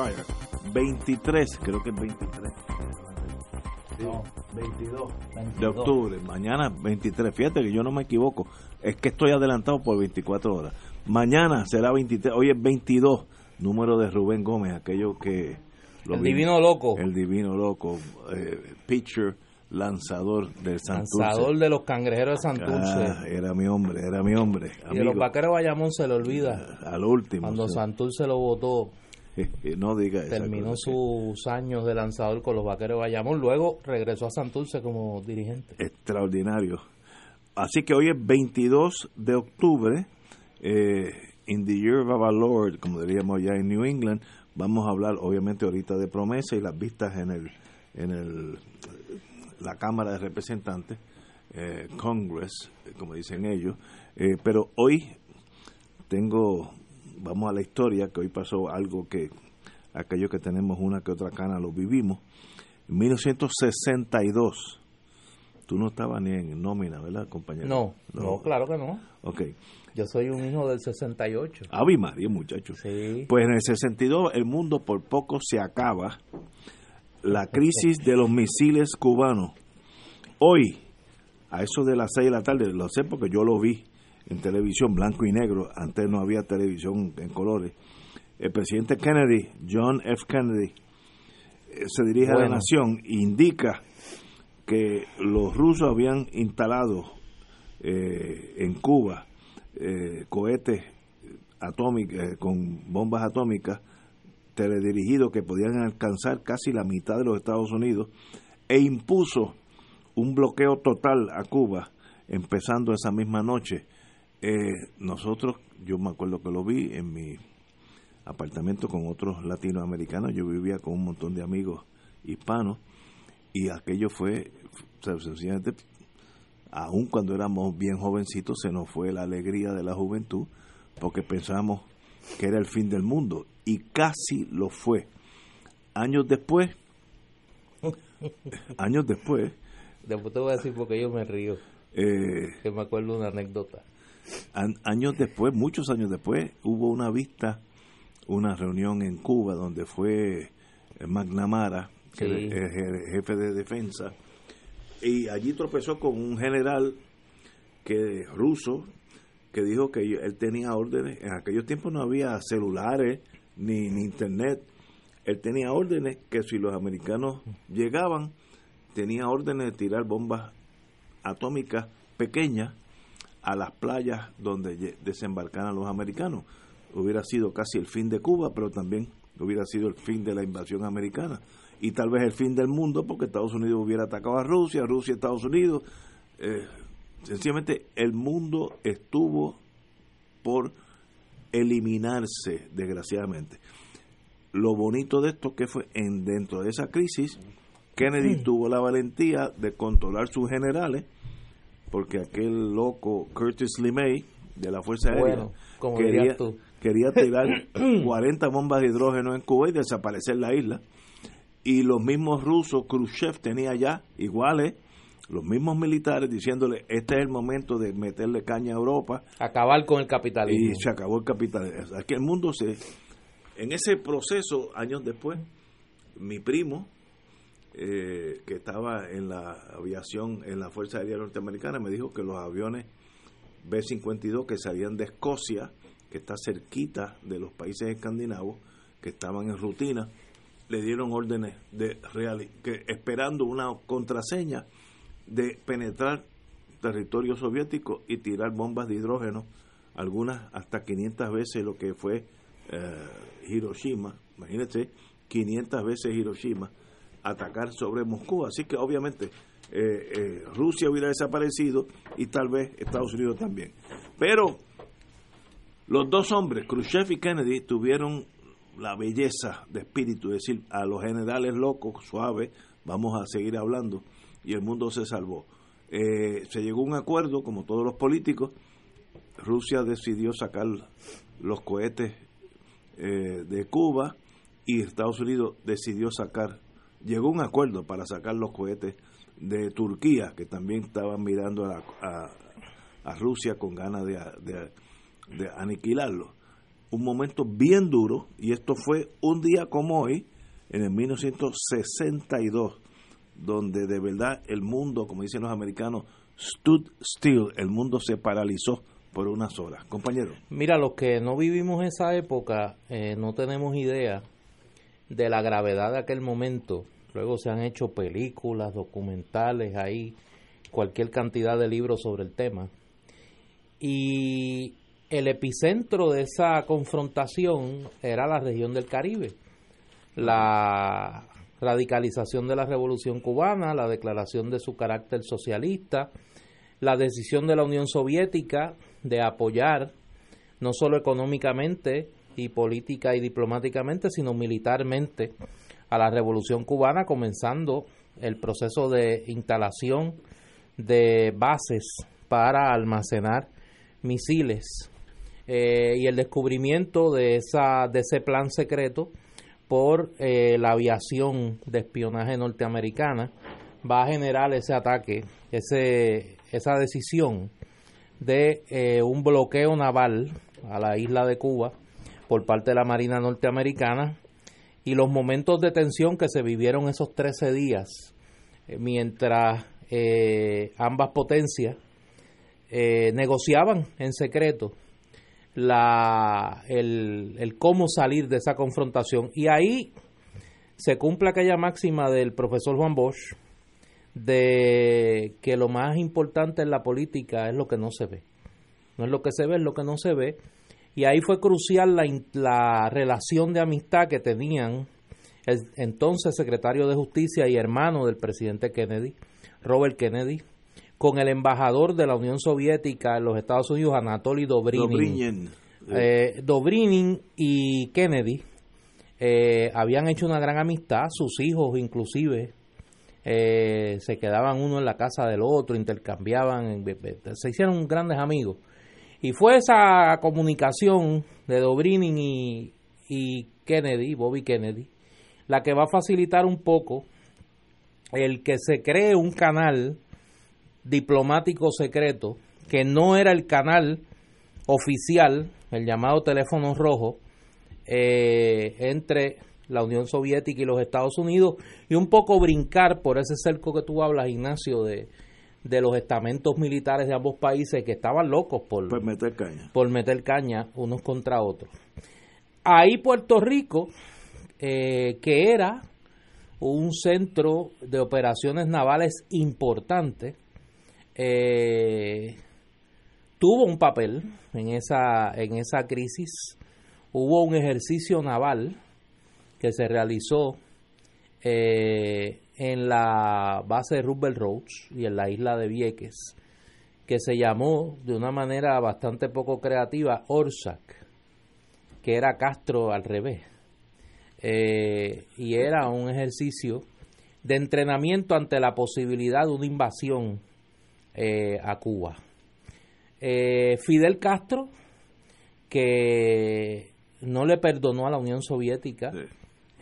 Crossfire, 23, creo que es 23. Sí, 22 de octubre, mañana 23. Fíjate que yo no me equivoco, es que estoy adelantado por 24 horas. Mañana será 23, hoy es 22, número de Rubén Gómez, aquello que... lo El divino loco. El divino loco, eh, pitcher, lanzador del Santurce. Lanzador de los cangrejeros de Santurce. Ah, era mi hombre, era mi hombre. y de los vaqueros Bayamón se le olvida. Al último. Cuando sí. Santurce lo votó, no diga esa terminó sus años de lanzador con los vaqueros de Bayamón. Luego regresó a Santurce como dirigente. extraordinario. Así que hoy es 22 de octubre, eh, in the year of our Lord, como diríamos ya en New England, vamos a hablar obviamente ahorita de promesa y las vistas en el en el la Cámara de Representantes, eh, Congress, como dicen ellos, Eh, pero hoy tengo, vamos a la historia, que hoy pasó algo que aquellos que tenemos una que otra cana lo vivimos. En 1962, tú no estabas ni en nómina, ¿verdad, compañero? No, no, claro que no. Ok. Yo soy un hijo del 68. Ave María, muchacho. Sí. Pues en el 62 el mundo por poco se acaba. La crisis de los misiles cubanos. Hoy, a eso de las 6 de la tarde, lo sé porque yo lo vi en televisión blanco y negro. Antes no había televisión en colores. El presidente Kennedy, John F. Kennedy, eh, se dirige a la nación e indica que los rusos habían instalado eh, en Cuba eh, cohetes atómicos eh, con bombas atómicas teledirigidos que podían alcanzar casi la mitad de los Estados Unidos e impuso un bloqueo total a Cuba empezando esa misma noche. Eh, nosotros, yo me acuerdo que lo vi en mi apartamento con otros latinoamericanos, yo vivía con un montón de amigos hispanos y aquello fue, o sea, sencillamente, aun cuando éramos bien jovencitos, se nos fue la alegría de la juventud porque pensamos que era el fin del mundo y casi lo fue. Años después, años después, Después te voy a decir porque yo me río. eh, Que me acuerdo una anécdota. An- años después, muchos años después, hubo una vista, una reunión en Cuba donde fue eh, McNamara, Sí. el je- jefe de defensa, y allí tropezó con un general que ruso que dijo que él tenía órdenes, en aquellos tiempos no había celulares ni, ni internet, él tenía órdenes que si los americanos llegaban, tenía órdenes de tirar bombas atómicas pequeñas a las playas donde desembarcaran los americanos. Hubiera sido casi el fin de Cuba, pero también hubiera sido el fin de la invasión americana. Y tal vez el fin del mundo, porque Estados Unidos hubiera atacado a Rusia, Rusia, Estados Unidos. Eh, sencillamente el mundo estuvo por eliminarse, desgraciadamente. Lo bonito de esto que fue en dentro de esa crisis, Kennedy tuvo la valentía de controlar sus generales, porque aquel loco Curtis LeMay de la Fuerza Aérea Bueno, como quería, tú. quería tirar 40 bombas de hidrógeno en Cuba y desaparecer la isla. Y los mismos rusos, Khrushchev tenía ya iguales, los mismos militares diciéndole, este es el momento de meterle caña a Europa Acabar con el capitalismo. y se acabó el capitalismo. Aquí el mundo se... En ese proceso, años después, mi primo, eh, que estaba en la aviación, en la Fuerza Aérea Norteamericana, me dijo que los aviones B-52 que salían de Escocia, que está cerquita de los países escandinavos, que estaban en rutina, le dieron órdenes de que esperando una contraseña de penetrar territorio soviético y tirar bombas de hidrógeno, algunas hasta 500 veces lo que fue eh, Hiroshima, imagínense, 500 veces Hiroshima, atacar sobre Moscú. Así que obviamente eh, eh, Rusia hubiera desaparecido y tal vez Estados Unidos también. Pero los dos hombres, Khrushchev y Kennedy, tuvieron la belleza de espíritu, es decir, a los generales locos, suaves, vamos a seguir hablando, y el mundo se salvó. Eh, se llegó a un acuerdo, como todos los políticos, Rusia decidió sacar los cohetes de Cuba y Estados Unidos decidió sacar, llegó a un acuerdo para sacar los cohetes de Turquía, que también estaban mirando a, Rusia con ganas de, de, de aniquilarlo un momento bien duro, y esto fue un día como hoy, en el 1962, donde de verdad el mundo, como dicen los americanos, stood still, el mundo se paralizó por unas horas. Compañero. Mira, los que no vivimos esa época, eh, no tenemos idea de la gravedad de aquel momento. Luego se han hecho películas, documentales, ahí cualquier cantidad de libros sobre el tema. Y el epicentro de esa confrontación era la región del Caribe. La radicalización de la revolución cubana, la declaración de su carácter socialista, la decisión de la Unión Soviética de apoyar no solo económicamente y política y diplomáticamente, sino militarmente a la revolución cubana, comenzando el proceso de instalación de bases para almacenar misiles. Eh, y el descubrimiento de, esa, de ese plan secreto por eh, la aviación de espionaje norteamericana va a generar ese ataque, ese, esa decisión de eh, un bloqueo naval a la isla de Cuba por parte de la Marina norteamericana y los momentos de tensión que se vivieron esos 13 días mientras ambas potencias negociaban en secreto la, el, el cómo salir de esa confrontación. Y ahí se cumple aquella máxima del profesor Juan Bosch de que lo más importante en la política es lo que no se ve. No es lo que se ve, es lo que no se ve. Y ahí fue crucial la, la relación de amistad que tenían el entonces secretario de Justicia y hermano del presidente Kennedy, Robert Kennedy, con el embajador de la Unión Soviética en los Estados Unidos, Anatoly Dobrinin. Dobrinin, eh, y Kennedy eh, habían hecho una gran amistad, sus hijos inclusive eh, se quedaban uno en la casa del otro, intercambiaban, se hicieron grandes amigos. Y fue esa comunicación de Dobrinin y, Kennedy, Bobby Kennedy, la que va a facilitar un poco el que se cree un canal diplomático secreto, que no era el canal oficial, el llamado teléfono rojo, eh, entre la Unión Soviética y los Estados Unidos, y un poco brincar por ese cerco que tú hablas, Ignacio, de, de los estamentos militares de ambos países que estaban locos por, por meter caña. por meter caña unos contra otros. Ahí Puerto Rico, eh, que era un centro de operaciones navales importante, eh, tuvo un papel en esa, en esa crisis. Hubo un ejercicio naval que se realizó eh, en la base de Roosevelt Roads y en la isla de Vieques, que se llamó de una manera bastante poco creativa Orsac, que era Castro al revés. Eh, y era un ejercicio de entrenamiento ante la posibilidad de una invasión eh, a Cuba. Fidel Castro, que no le perdonó a la Unión Soviética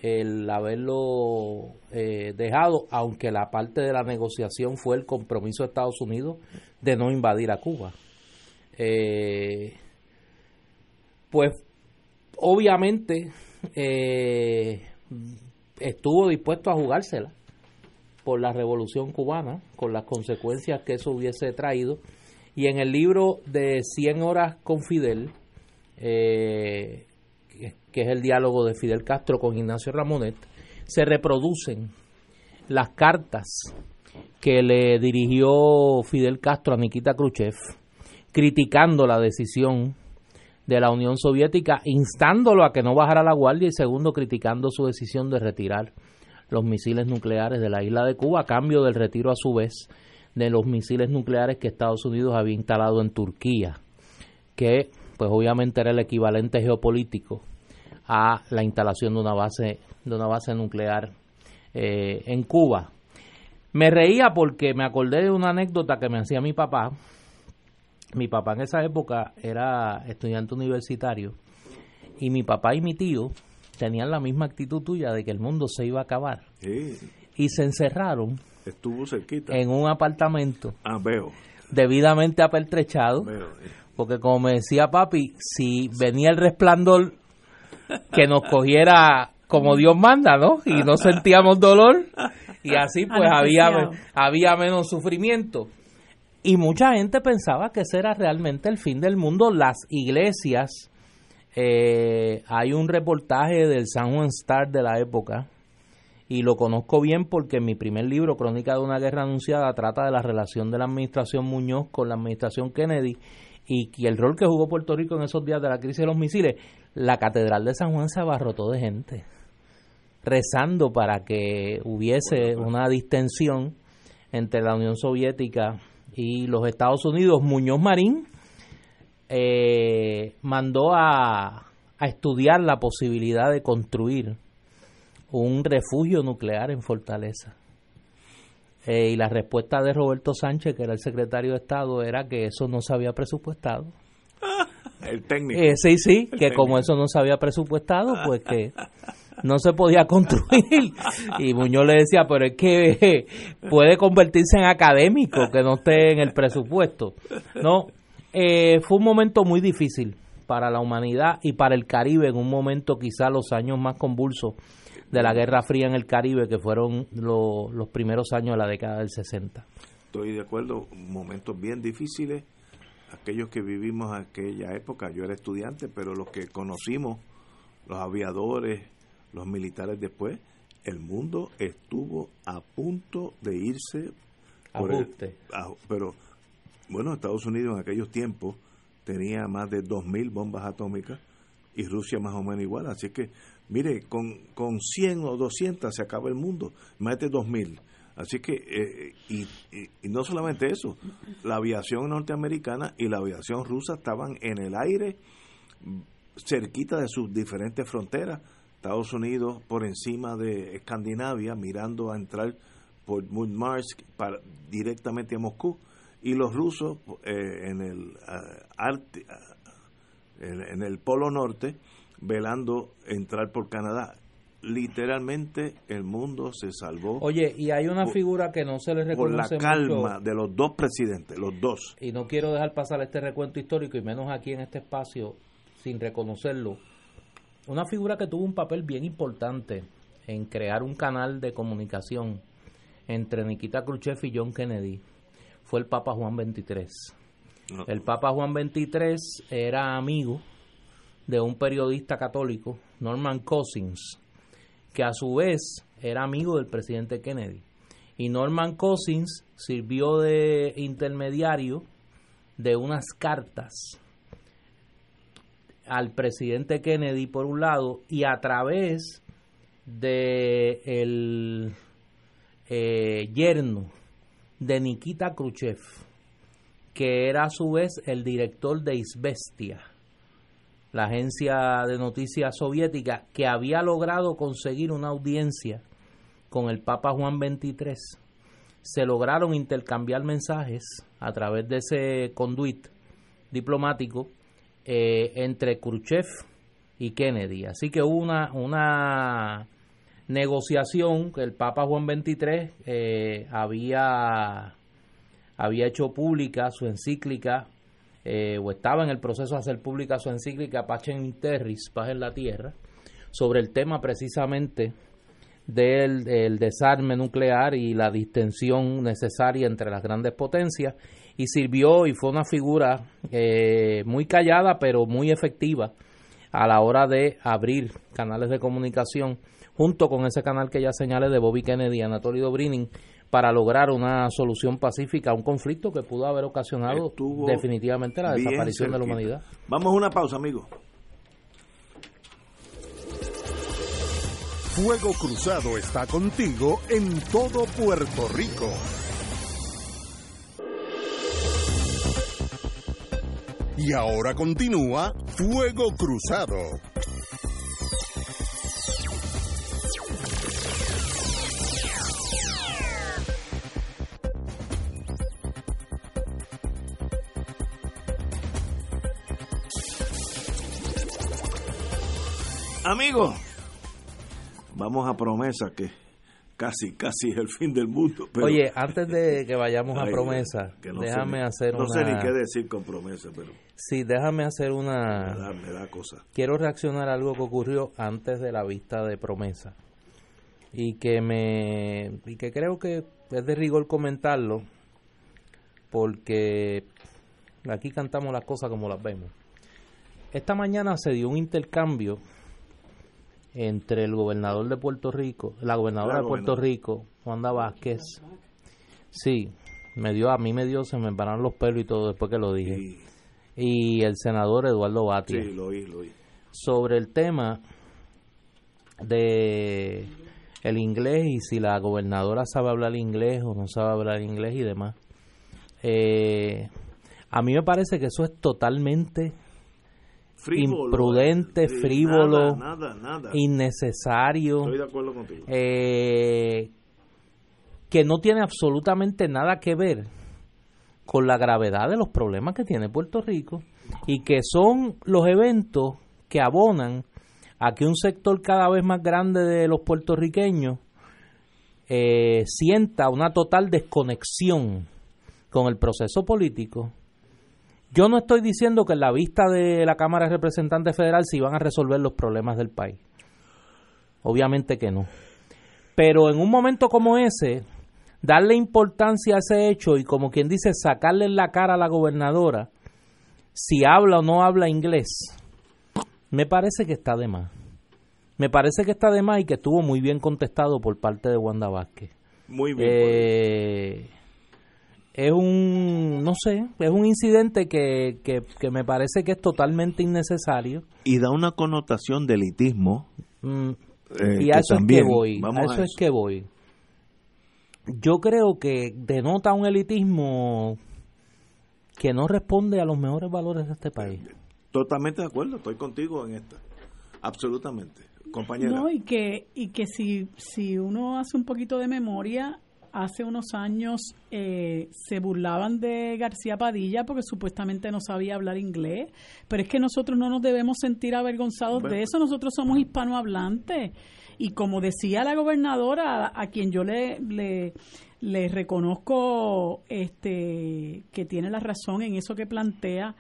el haberlo eh, dejado, aunque la parte de la negociación fue el compromiso de Estados Unidos de no invadir a Cuba. pues obviamente estuvo dispuesto a jugársela por la revolución cubana, con las consecuencias que eso hubiese traído. Y en el libro de 100 horas con Fidel, eh, que es el diálogo de Fidel Castro con Ignacio Ramonet, se reproducen las cartas que le dirigió Fidel Castro a Nikita Khrushchev, criticando la decisión de la Unión Soviética, instándolo a que no bajara la guardia y segundo, criticando su decisión de retirar los misiles nucleares de la isla de Cuba a cambio del retiro a su vez de los misiles nucleares que Estados Unidos había instalado en Turquía, que pues obviamente era el equivalente geopolítico a la instalación de una base de una base nuclear eh, en Cuba. Me reía porque me acordé de una anécdota que me hacía mi papá. Mi papá en esa época era estudiante universitario y mi papá y mi tío tenían la misma actitud tuya de que el mundo se iba a acabar. Y se encerraron Estuvo cerquita. en un apartamento Ah, veo. debidamente apertrechado. veo. Porque como me decía papi, si venía el resplandor que nos cogiera como Dios manda, ¿no? Y no sentíamos dolor y así pues había, había menos sufrimiento. Y mucha gente pensaba que ese era realmente el fin del mundo. Las iglesias, eh, hay un reportaje del San Juan Star de la época, y lo conozco bien porque mi primer libro, Crónica de una guerra anunciada, trata de la relación de la administración Muñoz con la administración Kennedy y que el rol que jugó Puerto Rico en esos días de la crisis de los misiles. La catedral de San Juan se abarrotó de gente rezando para que hubiese una distensión entre la Unión Soviética y los Estados Unidos. Muñoz Marín eh, mandó a, a estudiar la posibilidad de construir un refugio nuclear en Fortaleza. Eh, y la respuesta de Roberto Sánchez, que era el secretario de Estado, era que eso no se había presupuestado. El técnico. Eh, sí, sí, que como eso no se había presupuestado, pues que no se podía construir. Y Muñoz le decía, pero es que puede convertirse en académico, que no esté en el presupuesto. No, eh, fue un momento muy difícil para la humanidad y para el Caribe, en un momento quizá los años más convulsos de la Guerra Fría en el Caribe, que fueron lo- los primeros años de la década del 60. Estoy de acuerdo, momentos bien difíciles. Aquellos que vivimos aquella época, yo era estudiante, pero los que conocimos, los aviadores, los militares después, el mundo estuvo a punto de irse por el- Ajuste. a- pero bueno, Estados Unidos en aquellos tiempos tenía más de 2.000 bombas atómicas y Rusia más o menos igual. Así que, mire, con, con 100 o 200 se acaba el mundo, más de 2.000. Así que, eh, y, y- no solamente eso, la aviación norteamericana y la aviación rusa estaban en el aire cerquita de sus diferentes fronteras. Estados Unidos por encima de Escandinavia, mirando a entrar por Murmansk directamente a Moscú. Y los rusos eh, en el en, en el Polo Norte, velando entrar por Canadá. Literalmente el mundo se salvó Oye, y hay una Por- figura que no se le por la reconoce mucho calma de los dos presidentes, los dos. y no quiero dejar pasar este recuento histórico y menos aquí en este espacio sin reconocerlo. Una figura que tuvo un papel bien importante en crear un canal de comunicación entre Nikita Khrushchev y John Kennedy fue el Papa Juan XXIII. No, El Papa Juan XXIII era amigo de un periodista católico, Norman Cousins, que a su vez era amigo del presidente Kennedy. Y Norman Cousins sirvió de intermediario de unas cartas al presidente Kennedy por un lado y a través de el eh, yerno de Nikita Khrushchev que era a su vez el director de Izvestia, la agencia de noticias soviética, que había logrado conseguir una audiencia con el Papa Juan XXIII. Se lograron intercambiar mensajes a través de ese conduit diplomático eh, entre Khrushchev y Kennedy. Así que hubo una, una negociación que el Papa Juan XXIII eh, había había hecho pública su encíclica, eh, o estaba en el proceso de hacer pública su encíclica Pacem Terris, Paz en la Tierra, sobre el tema precisamente del, desarme nuclear y la distensión necesaria entre las grandes potencias, y sirvió y fue una figura eh, muy callada, pero muy efectiva a la hora de abrir canales de comunicación. junto con ese canal que ya señalé de Bobby Kennedy y Anatoly Dobrynin, para lograr una solución pacífica a un conflicto que pudo haber ocasionado Estuvo definitivamente la desaparición de la humanidad. Vamos a una pausa, amigos. Fuego Cruzado está contigo en todo Puerto Rico. Y ahora continúa Fuego Cruzado. Amigos, vamos a promesa que casi, casi es el fin del mundo. pero- Oye, antes de que vayamos a promesa, que no déjame sé hacer No una... sé ni qué decir con promesa, pero Sí, déjame hacer me una... da, me da cosa. Quiero reaccionar a algo que ocurrió antes de la vista de promesa y que me y que creo que es de rigor comentarlo porque aquí cantamos las cosas como las vemos. Esta mañana se dio un intercambio entre el gobernador de Puerto Rico, la gobernadora La de Puerto. Rico, Wanda Vázquez. Sí, me dio a mí me dio se me pararon los pelos y todo después que lo dije. Y, Y el senador Eduardo Batia sí, lo oí, lo oí. sobre el tema de el inglés y si la gobernadora sabe hablar inglés o no sabe hablar inglés y demás. Eh, a mí me parece que eso es totalmente Frívolo, Imprudente, sí, frívolo, Nada, nada, nada. innecesario, Estoy de acuerdo contigo. eh, que no tiene absolutamente nada que ver con la gravedad de los problemas que tiene Puerto Rico y que son los eventos que abonan a que un sector cada vez más grande de los puertorriqueños eh, sienta una total desconexión con el proceso político. Yo no estoy diciendo que en la vista de la Cámara de Representantes Federal se iban a resolver los problemas del país. Obviamente que no. Pero en un momento como ese, darle importancia a ese hecho y como quien dice, sacarle en la cara a la gobernadora si habla o no habla inglés, me parece que está de más. Me parece que está de más y que estuvo muy bien contestado por parte de Wanda Vázquez. Muy bien. Eh, es un, no sé, es un incidente que, que, que me parece que es totalmente innecesario. y da una connotación de elitismo. Mm, eh, y a que eso también- es que voy. Vamos a a eso, es que voy. Yo creo que denota un elitismo que no responde a los mejores valores de este país. Totalmente de acuerdo, estoy contigo en esta. Absolutamente. Compañera. No, y que, y que si, si uno hace un poquito de memoria, hace unos años eh, se burlaban de García Padilla porque supuestamente no sabía hablar inglés, pero es que nosotros no nos debemos sentir avergonzados Bueno. de eso, nosotros somos hispanohablantes. Y como decía la gobernadora, a, a quien yo le, le, le reconozco este, que tiene la razón en eso que plantea,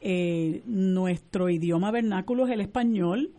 eh, nuestro idioma vernáculo es el español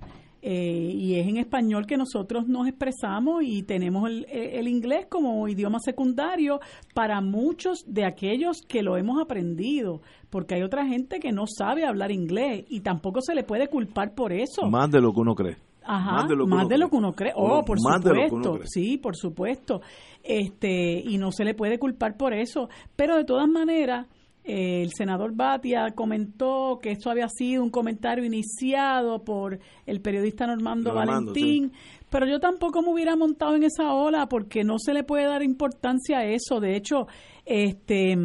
eh, y es en español que nosotros nos expresamos y tenemos el, el inglés como idioma secundario para muchos de aquellos que lo hemos aprendido, porque hay otra gente que no sabe hablar inglés y tampoco se le puede culpar por eso. Más de lo que uno cree. Ajá, más de lo que, uno, cree. Oh, por supuesto. cree. Sí, por supuesto. Este, y no se le puede culpar por eso. Pero de todas maneras, eh, el senador Batia comentó que esto había sido un comentario iniciado por el periodista Normando, Normando, Valentín. Pero yo tampoco me hubiera montado en esa ola porque no se le puede dar importancia a eso. De hecho, este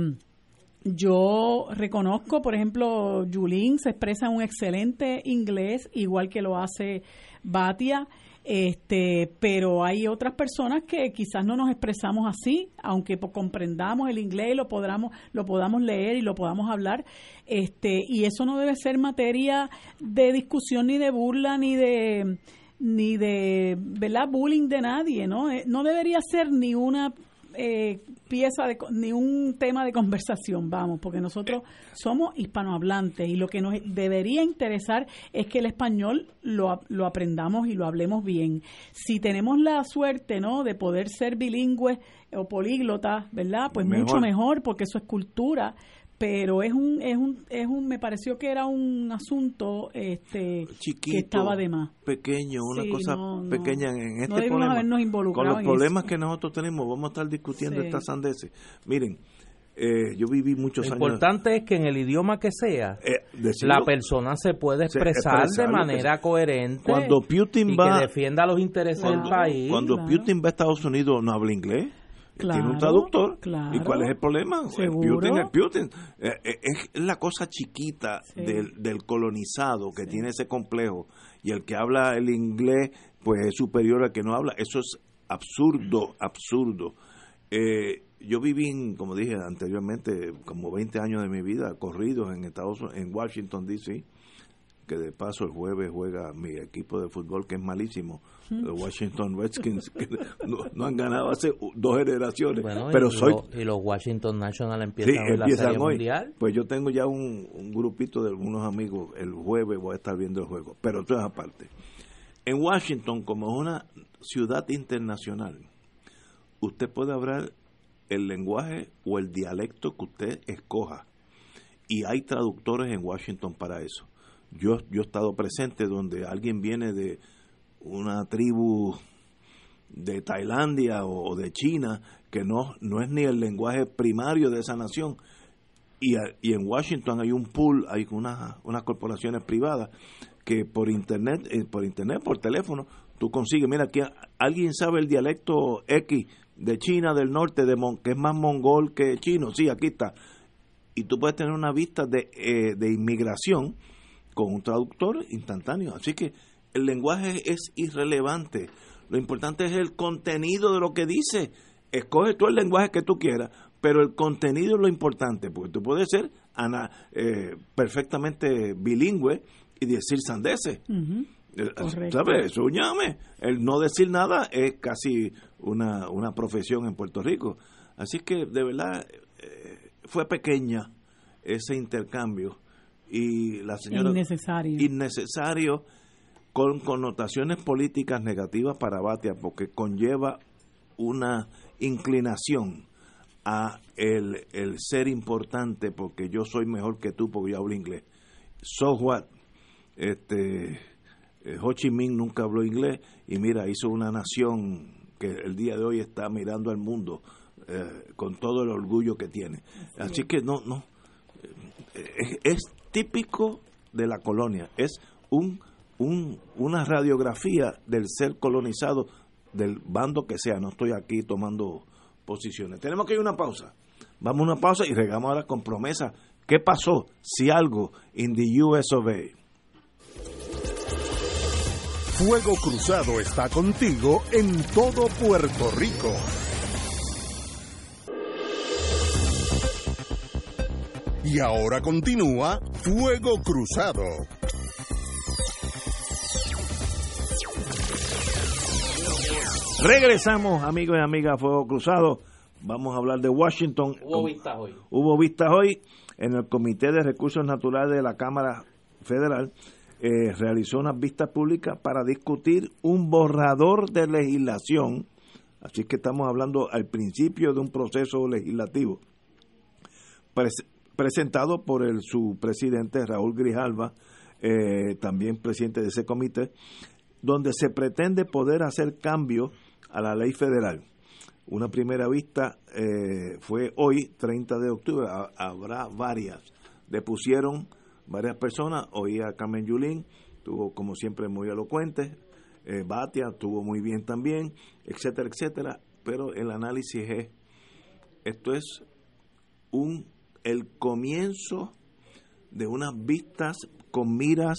yo reconozco, por ejemplo, Yulín se expresa en un excelente inglés, igual que lo hace Batia, este, pero hay otras personas que quizás no nos expresamos así, aunque comprendamos el inglés y lo podamos, lo podamos leer y lo podamos hablar, este, y eso no debe ser materia de discusión ni de burla ni de ni de ¿verdad? bullying de nadie, ¿no? Eh, No debería ser ni una eh, pieza de, ni un tema de conversación, vamos, porque nosotros somos hispanohablantes y lo que nos debería interesar es que el español lo, lo aprendamos y lo hablemos bien. Si tenemos la suerte, ¿no?, de poder ser bilingües o políglotas, ¿verdad? Pues Mejor. mucho mejor, porque eso es cultura. Pero es un es un es un me pareció que era un asunto este Chiquito, que estaba de más pequeño, una Sí, cosa no, no. pequeña en este No problema. habernos Con involucrado los en problemas eso. que nosotros tenemos, vamos a estar discutiendo Sí. estas sandeces. Miren, eh, yo viví muchos Lo años. importante es que en el idioma que sea, eh, decirlo. la persona se puede Se- expresar expresar de lo que manera coherente Cuando Putin y va- que defienda los intereses cuando, del país. cuando claro. Putin va a Estados Unidos no habla inglés. Tiene un traductor. claro. ¿Y cuál es el problema? El Seguro. Putin es Putin. Eh, eh, es la cosa chiquita Sí. del, del colonizado que tiene ese complejo. Y el que habla el inglés, pues es superior al que no habla. Eso es absurdo, absurdo. Eh, yo viví, en, como dije anteriormente, como 20 años de mi vida corridos en Estados en Washington, D.C., que de paso el jueves juega mi equipo de fútbol, que es malísimo, los Washington Redskins, que no, no han ganado hace dos generaciones, Bueno, pero y, soy... lo- y los Washington National Sí, empiezan hoy la Serie hoy. Mundial. Pues yo tengo ya un, un grupito de algunos amigos, el jueves voy a estar viendo el juego, pero eso es aparte. En Washington, como es una ciudad internacional, usted puede hablar el lenguaje o el dialecto que usted escoja. Y hay traductores en Washington para eso. Yo, yo he estado presente donde alguien viene de una tribu de Tailandia o de China que no, no es ni el lenguaje primario de esa nación. Y, y en Washington hay un pool, hay unas, unas corporaciones privadas que por internet, eh, por internet, por teléfono, tú consigues, mira, aquí alguien sabe el dialecto X de China del norte, de Mon- que es más mongol que chino, sí, aquí está. Y tú puedes tener una vista de, eh, de inmigración con un traductor instantáneo. Así que el lenguaje es irrelevante. Lo importante es el contenido de lo que dice. Escoge tú el lenguaje que tú quieras, pero el contenido es lo importante, porque tú puedes ser ana- eh, perfectamente bilingüe y decir sandeces. Eh, Correcto. ¿Sabes? El no decir nada es casi una, una profesión en Puerto Rico. Así que, de verdad, eh, fue pequeña ese intercambio. Y la señora. Innecesario. Innecesario, con connotaciones políticas negativas para Batia, porque conlleva una inclinación a el, el ser importante porque yo soy mejor que tú porque yo hablo inglés. So what? Este, eh, Ho Chi Minh nunca habló inglés y mira, hizo una nación que el día de hoy está mirando al mundo eh, con todo el orgullo que tiene. Así que no, no, eh, es, es típico de la colonia, es un, un, una radiografía del ser colonizado del bando que sea, no estoy aquí tomando posiciones. Tenemos que ir a una pausa. Vamos a una pausa y regamos ahora con promesa. ¿Qué pasó si algo in the US of A? Fuego Cruzado está contigo en todo Puerto Rico. Y ahora continúa Fuego Cruzado. Regresamos, amigos y amigas, a Fuego Cruzado. Vamos a hablar de Washington. Hubo vistas hoy. Hubo vistas hoy en el Comité de Recursos Naturales de la Cámara Federal. eh, realizó unas vistas públicas para discutir un borrador de legislación. Así que estamos hablando al principio de un proceso legislativo pres- presentado por el, su presidente Raúl Grijalva, eh, también presidente de ese comité, donde se pretende poder hacer cambios a la ley federal. Una primera vista eh, fue hoy, 30 de octubre, Ha- habrá varias. Depusieron varias personas, oí a Carmen Yulín, estuvo como siempre muy elocuente, eh, Batia estuvo muy bien también, etcétera, etcétera, pero el análisis es, esto es un el comienzo de unas vistas con miras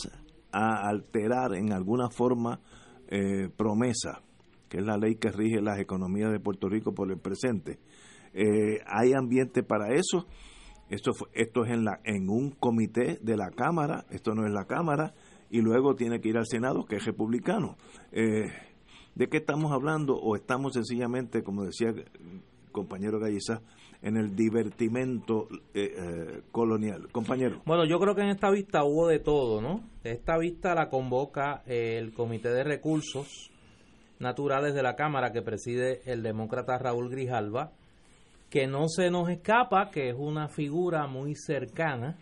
a alterar en alguna forma eh, promesa, que es la ley que rige las economías de Puerto Rico por el presente. Eh, hay ambiente para eso. Esto, esto es en, la, en un comité de la Cámara, esto no es la Cámara, y luego tiene que ir al Senado, que es republicano. Eh, ¿De qué estamos hablando? ¿O estamos sencillamente, como decía el compañero Gallizá, en el divertimento eh, eh, colonial? Compañero. Bueno, yo creo que en esta vista hubo de todo, ¿no? Esta vista la convoca el Comité de Recursos Naturales de la Cámara que preside el demócrata Raúl Grijalva que no se nos escapa que es una figura muy cercana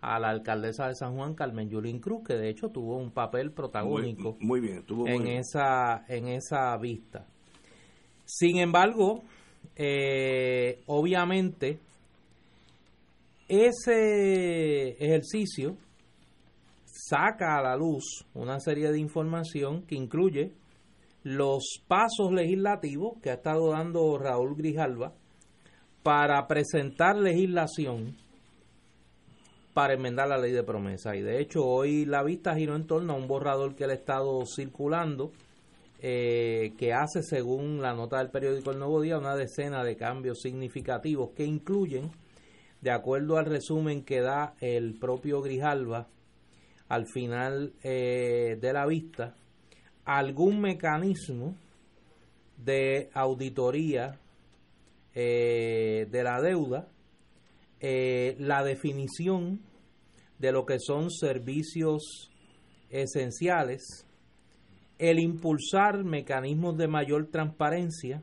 a la alcaldesa de San Juan, Carmen Yulín Cruz, que de hecho tuvo un papel protagónico muy, bien, en, Esa, en esa vista. Sin embargo, eh, obviamente, ese ejercicio saca a la luz una serie de información que incluye los pasos legislativos que ha estado dando Raúl Grijalva para presentar legislación para enmendar la ley de promesa. Y de hecho hoy la vista giró en torno a un borrador que ha estado circulando, eh, que hace, según la nota del periódico El Nuevo Día, una decena de cambios significativos que incluyen, de acuerdo al resumen que da el propio Grijalva al final eh, de la vista, algún mecanismo de auditoría eh, de la deuda, la definición de lo que son servicios esenciales, el impulsar mecanismos de mayor transparencia,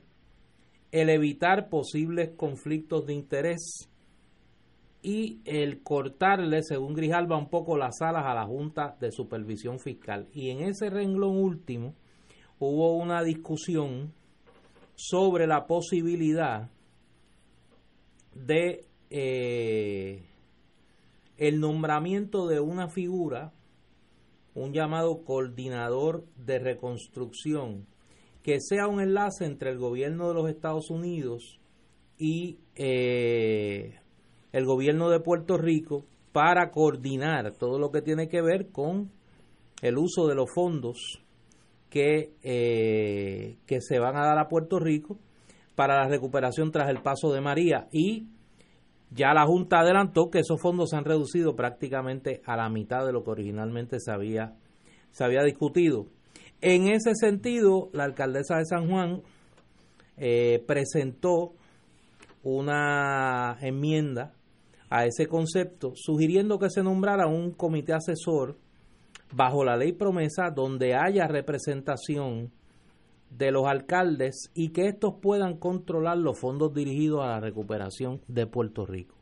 el evitar posibles conflictos de interés y el cortarle, según Grijalba, un poco las alas a la Junta de Supervisión Fiscal. Y en ese renglón último hubo una discusión sobre la posibilidad de eh, el nombramiento de una figura, un llamado coordinador de reconstrucción, que sea un enlace entre el gobierno de los Estados Unidos y eh, el gobierno de Puerto Rico para coordinar todo lo que tiene que ver con el uso de los fondos que, eh, que se van a dar a Puerto Rico para la recuperación tras el paso de María y ya la Junta adelantó que esos fondos se han reducido prácticamente a la mitad de lo que originalmente se había, se había discutido. En ese sentido, la alcaldesa de San Juan eh, presentó una enmienda a ese concepto, sugiriendo que se nombrara un comité asesor bajo la ley promesa donde haya representación de los alcaldes y que estos puedan controlar los fondos dirigidos a la recuperación de Puerto Rico.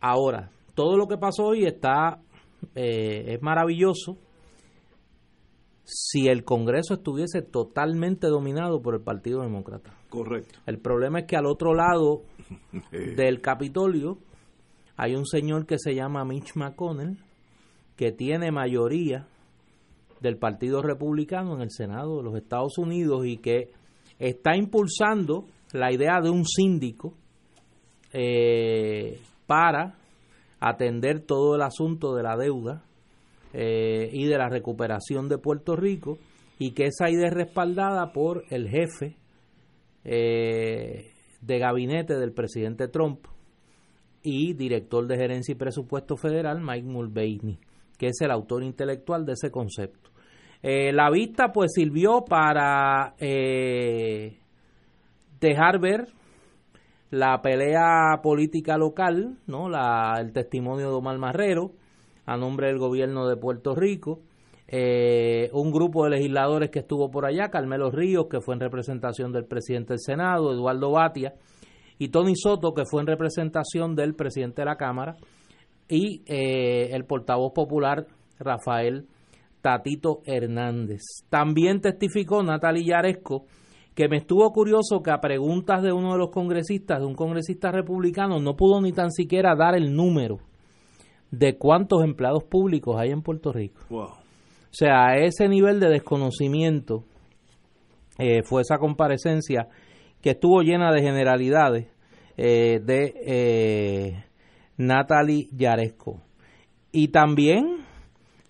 Ahora, todo lo que pasó hoy está eh, es maravilloso si el Congreso estuviese totalmente dominado por el Partido Demócrata. Correcto. El problema es que al otro lado del Capitolio hay un señor que se llama Mitch McConnell que tiene mayoría del Partido Republicano en el Senado de los Estados Unidos y que está impulsando la idea de un síndico eh, para atender todo el asunto de la deuda eh, y de la recuperación de Puerto Rico y que esa idea es respaldada por el jefe eh, de gabinete del presidente Trump y director de gerencia y presupuesto federal Mike Mulvaney que es el autor intelectual de ese concepto. Eh, la vista pues sirvió para eh, dejar ver la pelea política local, ¿no? La, el testimonio de Omar Marrero a nombre del gobierno de Puerto Rico, eh, un grupo de legisladores que estuvo por allá, Carmelo Ríos, que fue en representación del presidente del Senado, Eduardo Batia, y Tony Soto, que fue en representación del presidente de la Cámara, y eh, el portavoz popular Rafael Tatito Hernández. También testificó Natalia Yaresco, que me estuvo curioso que a preguntas de uno de los congresistas, de un congresista republicano, no pudo ni tan siquiera dar el número de cuántos empleados públicos hay en Puerto Rico. O sea, a ese nivel de desconocimiento eh, fue esa comparecencia que estuvo llena de generalidades eh, de Natalie Yaresco. Y también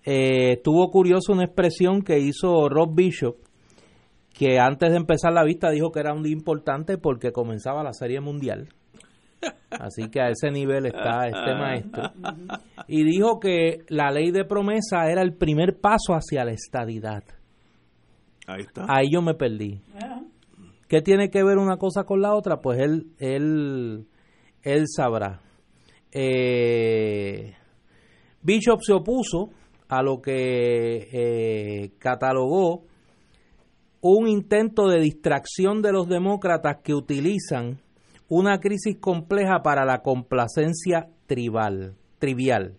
eh, estuvo curioso una expresión que hizo Rob Bishop, que antes de empezar la vista dijo que era un día importante porque comenzaba la Serie Mundial. Así que a ese nivel está este maestro. Y dijo que la ley de promesa era el primer paso hacia la estadidad. Ahí está. Ahí yo me perdí. ¿Qué tiene que ver una cosa con la otra? Pues él, él, él sabrá. Eh, Bishop se opuso a lo que eh, catalogó un intento de distracción de los demócratas que utilizan una crisis compleja para la complacencia tribal, trivial.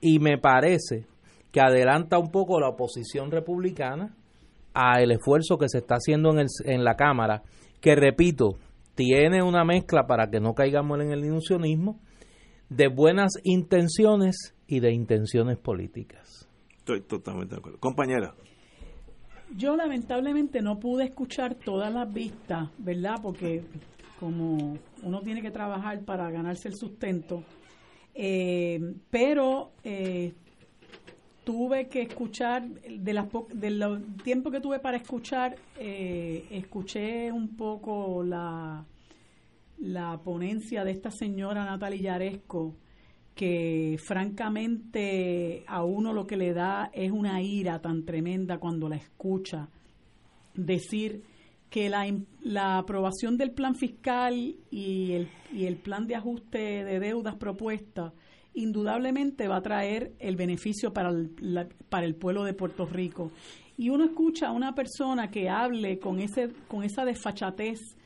Y me parece que adelanta un poco la oposición republicana a el esfuerzo que se está haciendo en, el, en la Cámara, que repito, tiene una mezcla para que no caigamos en el ilusionismo de buenas intenciones y de intenciones políticas. Estoy totalmente de acuerdo. Compañera. Yo lamentablemente no pude escuchar todas las vistas, ¿verdad? Porque como uno tiene que trabajar para ganarse el sustento, eh, pero eh, tuve que escuchar, de las del tiempo que tuve para escuchar, eh, escuché un poco la, la ponencia de esta señora Natalia Yaresco, que francamente a uno lo que le da es una ira tan tremenda cuando la escucha decir que la, la aprobación del plan fiscal y el, y el plan de ajuste de deudas propuesta indudablemente va a traer el beneficio para el, para el pueblo de Puerto Rico. Y uno escucha a una persona que hable con, ese, con esa desfachatez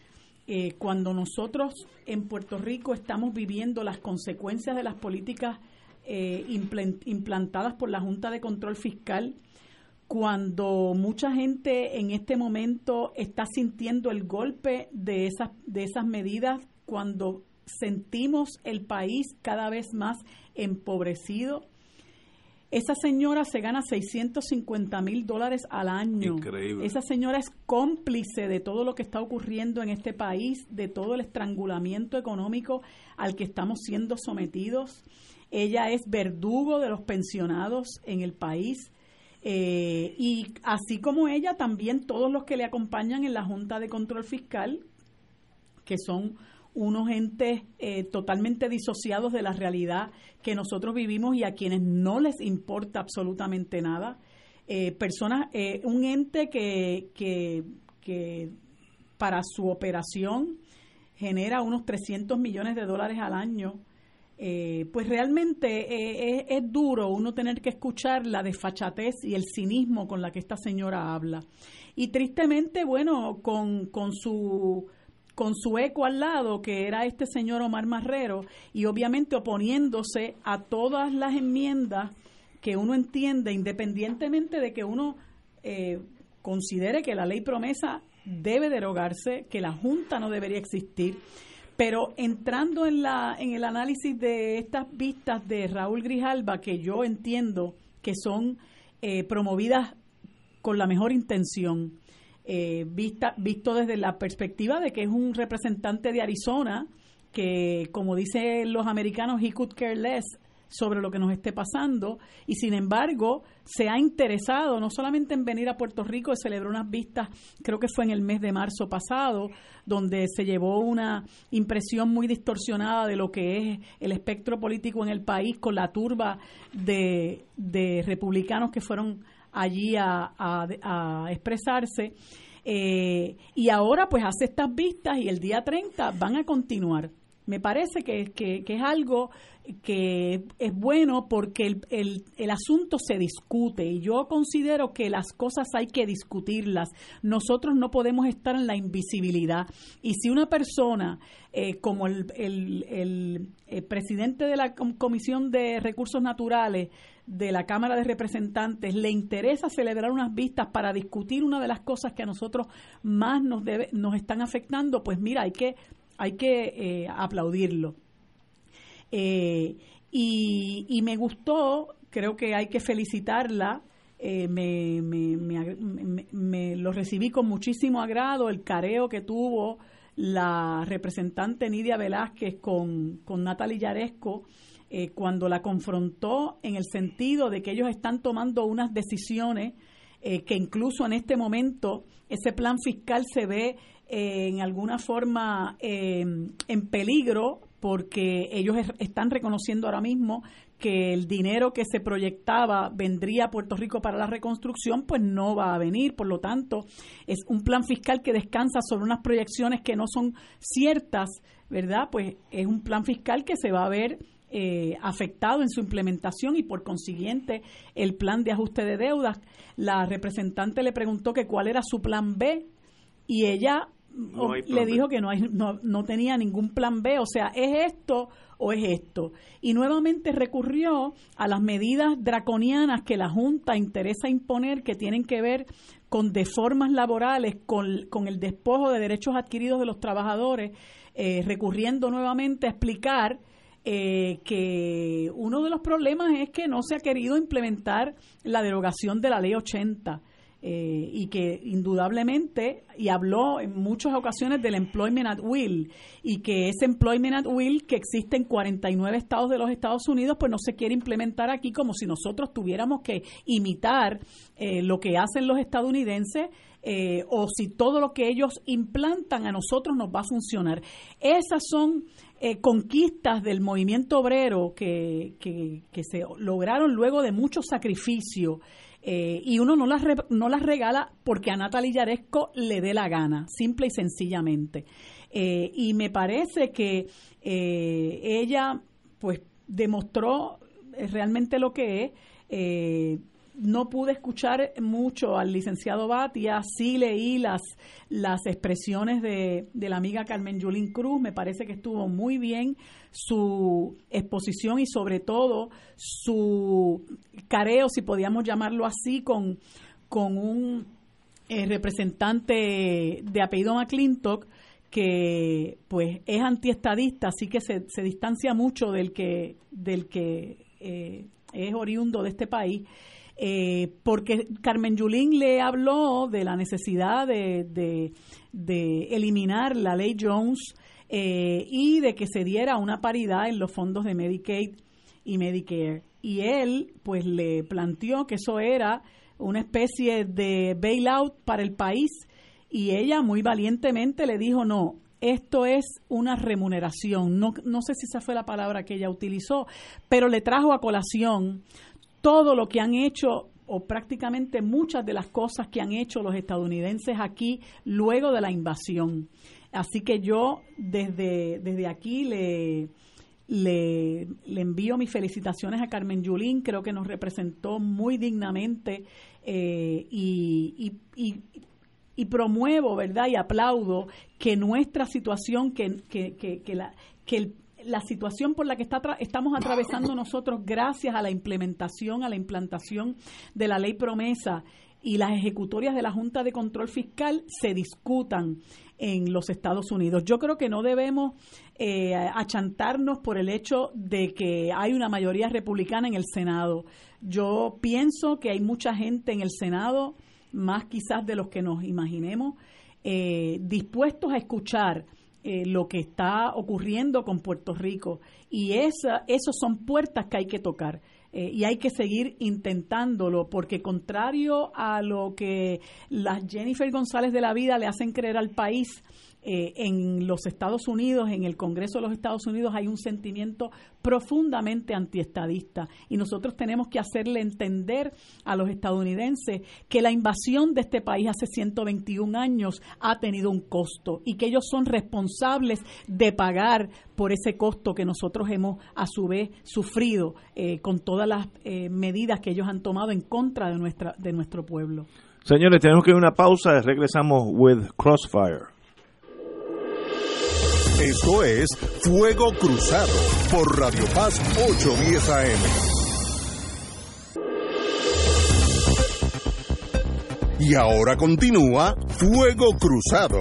eh, cuando nosotros en Puerto Rico estamos viviendo las consecuencias de las políticas eh, implantadas por la Junta de Control Fiscal, cuando mucha gente en este momento está sintiendo el golpe de esas, de esas medidas, cuando sentimos el país cada vez más empobrecido, esa señora se gana 650 mil dólares al año. Increíble. Esa señora es cómplice de todo lo que está ocurriendo en este país, de todo el estrangulamiento económico al que estamos siendo sometidos. Ella es verdugo de los pensionados en el país. Eh, y así como ella, también todos los que le acompañan en la Junta de Control Fiscal, que son unos entes eh, totalmente disociados de la realidad que nosotros vivimos y a quienes no les importa absolutamente nada. Eh, personas, eh, un ente que, que, que para su operación genera unos 300 millones de dólares al año. pues realmente es, es, duro uno tener que escuchar la desfachatez y el cinismo con la que esta señora habla. Y tristemente, bueno, con, con su con su eco al lado, que era este señor Omar Marrero, y obviamente oponiéndose a todas las enmiendas que uno entiende, independientemente de que uno eh, considere que la ley promesa debe derogarse, que la Junta no debería existir. Pero entrando en, la, en el análisis de estas vistas de Raúl Grijalba, que yo entiendo que son eh, promovidas con la mejor intención, eh, vista, visto desde la perspectiva de que es un representante de Arizona que, como dicen los americanos, he could care less sobre lo que nos esté pasando. Y sin embargo se ha interesado no solamente en venir a Puerto Rico, celebró unas vistas, creo que fue en el mes de marzo pasado, donde se llevó una impresión muy distorsionada de lo que es el espectro político en el país con la turba de, de republicanos que fueron allí a, expresarse. Eh, y ahora pues hace estas vistas y el día 30 van a continuar. Me parece que, que, es algo que es bueno porque el, el, el, asunto se discute y yo considero que las cosas hay que discutirlas. Nosotros no podemos estar en la invisibilidad. Y si una persona eh, como el, el, el, eh, presidente de la Comisión de Recursos Naturales de la Cámara de Representantes le interesa celebrar unas vistas para discutir una de las cosas que a nosotros más nos, debe, nos están afectando, pues mira, hay que, hay que eh, aplaudirlo. Eh, y, me gustó, creo que hay que felicitarla. Eh, me, me, me, me, lo recibí con muchísimo agrado, el careo que tuvo la representante Nidia Velázquez con, con Natalie Yaresco eh, cuando la confrontó en el sentido de que ellos están tomando unas decisiones eh, que incluso en este momento ese plan fiscal se ve eh, en alguna forma en peligro porque ellos están reconociendo ahora mismo que el dinero que se proyectaba vendría a Puerto Rico para la reconstrucción, pues no va a venir. Por lo tanto, es un plan fiscal que descansa sobre unas proyecciones que no son ciertas, ¿verdad? Pues es un plan fiscal que se va a ver eh, afectado en su implementación y por consiguiente el plan de ajuste de deudas. La representante le preguntó que cuál era su plan B y ella No plan le dijo que no, hay, no, no tenía ningún plan B, o sea, es esto o es esto. Y nuevamente recurrió a las medidas draconianas que la Junta interesa imponer que tienen que ver con deformas laborales, con, con el despojo de derechos adquiridos de los trabajadores, eh, recurriendo nuevamente a explicar eh, que uno de los problemas es que no se ha querido implementar la derogación de la ley 80 eh, y que indudablemente, y habló en muchas ocasiones del employment at will, y que ese employment at will que existe en 49 estados de los Estados Unidos, pues no se quiere implementar aquí como si nosotros tuviéramos que imitar eh, lo que hacen los estadounidenses. Eh, o si todo lo que ellos implantan a nosotros nos va a funcionar. Esas son eh, conquistas del movimiento obrero que, que, se lograron luego de mucho sacrificio eh, y uno no las, re- no las regala porque a Natalia Yaresco le dé la gana, simple y sencillamente. Y me parece que ella pues demostró realmente lo que es. Eh, no pude escuchar mucho al licenciado Batia, sí leí las, las expresiones de, de la amiga Carmen Yulín Cruz, me parece que estuvo muy bien su exposición y sobre todo su careo, si podíamos llamarlo así, con, con un eh, representante de apellido McClintock que pues es antiestadista, así que se, se distancia mucho del que, del que eh, es oriundo de este país. Eh, porque Carmen Yulín le habló de la necesidad de, de- de eliminar la ley Jones eh, y de que se diera una paridad en los fondos de Medicaid y Medicare. Y él, pues, le planteó que eso era una especie de bailout para el país y ella muy valientemente le dijo, no, esto es una remuneración. No, no sé si esa fue la palabra que ella utilizó, pero le trajo a colación todo lo que han hecho o prácticamente muchas de las cosas que han hecho los estadounidenses aquí luego de la invasión. Así que yo desde, desde aquí le, le, le envío mis felicitaciones a Carmen Yulín, creo que nos representó muy dignamente eh, y, y- y- y promuevo, ¿verdad? Y aplaudo que nuestra situación, que, que, que, que la, que el- la situación por la que está estamos atravesando nosotros gracias a la implementación, a la implantación de la ley promesa y las ejecutorias de la Junta de Control Fiscal se discutan en los Estados Unidos. Yo creo que no debemos eh, achantarnos por el hecho de que hay una mayoría republicana en el Senado. Yo pienso que hay mucha gente en el Senado, más quizás de los que nos imaginemos, eh, dispuestos a escuchar eh, lo que está ocurriendo con Puerto Rico. Y esa, esos son puertas que hay que tocar. eh, y hay que seguir intentándolo, porque contrario a lo que las Jennifer González de la vida le hacen creer al país, eh, en los Estados Unidos, en el Congreso de los Estados Unidos, hay un sentimiento profundamente antiestadista y nosotros tenemos que hacerle entender a los estadounidenses que la invasión de este país hace 121 años ha tenido un costo y que ellos son responsables de pagar por ese costo que nosotros hemos a su vez sufrido eh, con todas las eh, medidas que ellos han tomado en contra de nuestra de nuestro pueblo. Señores, tenemos que ir a una pausa. Regresamos with Crossfire. Esto es Fuego Cruzado por Radio Paz 810 AM. Y ahora continúa Fuego Cruzado.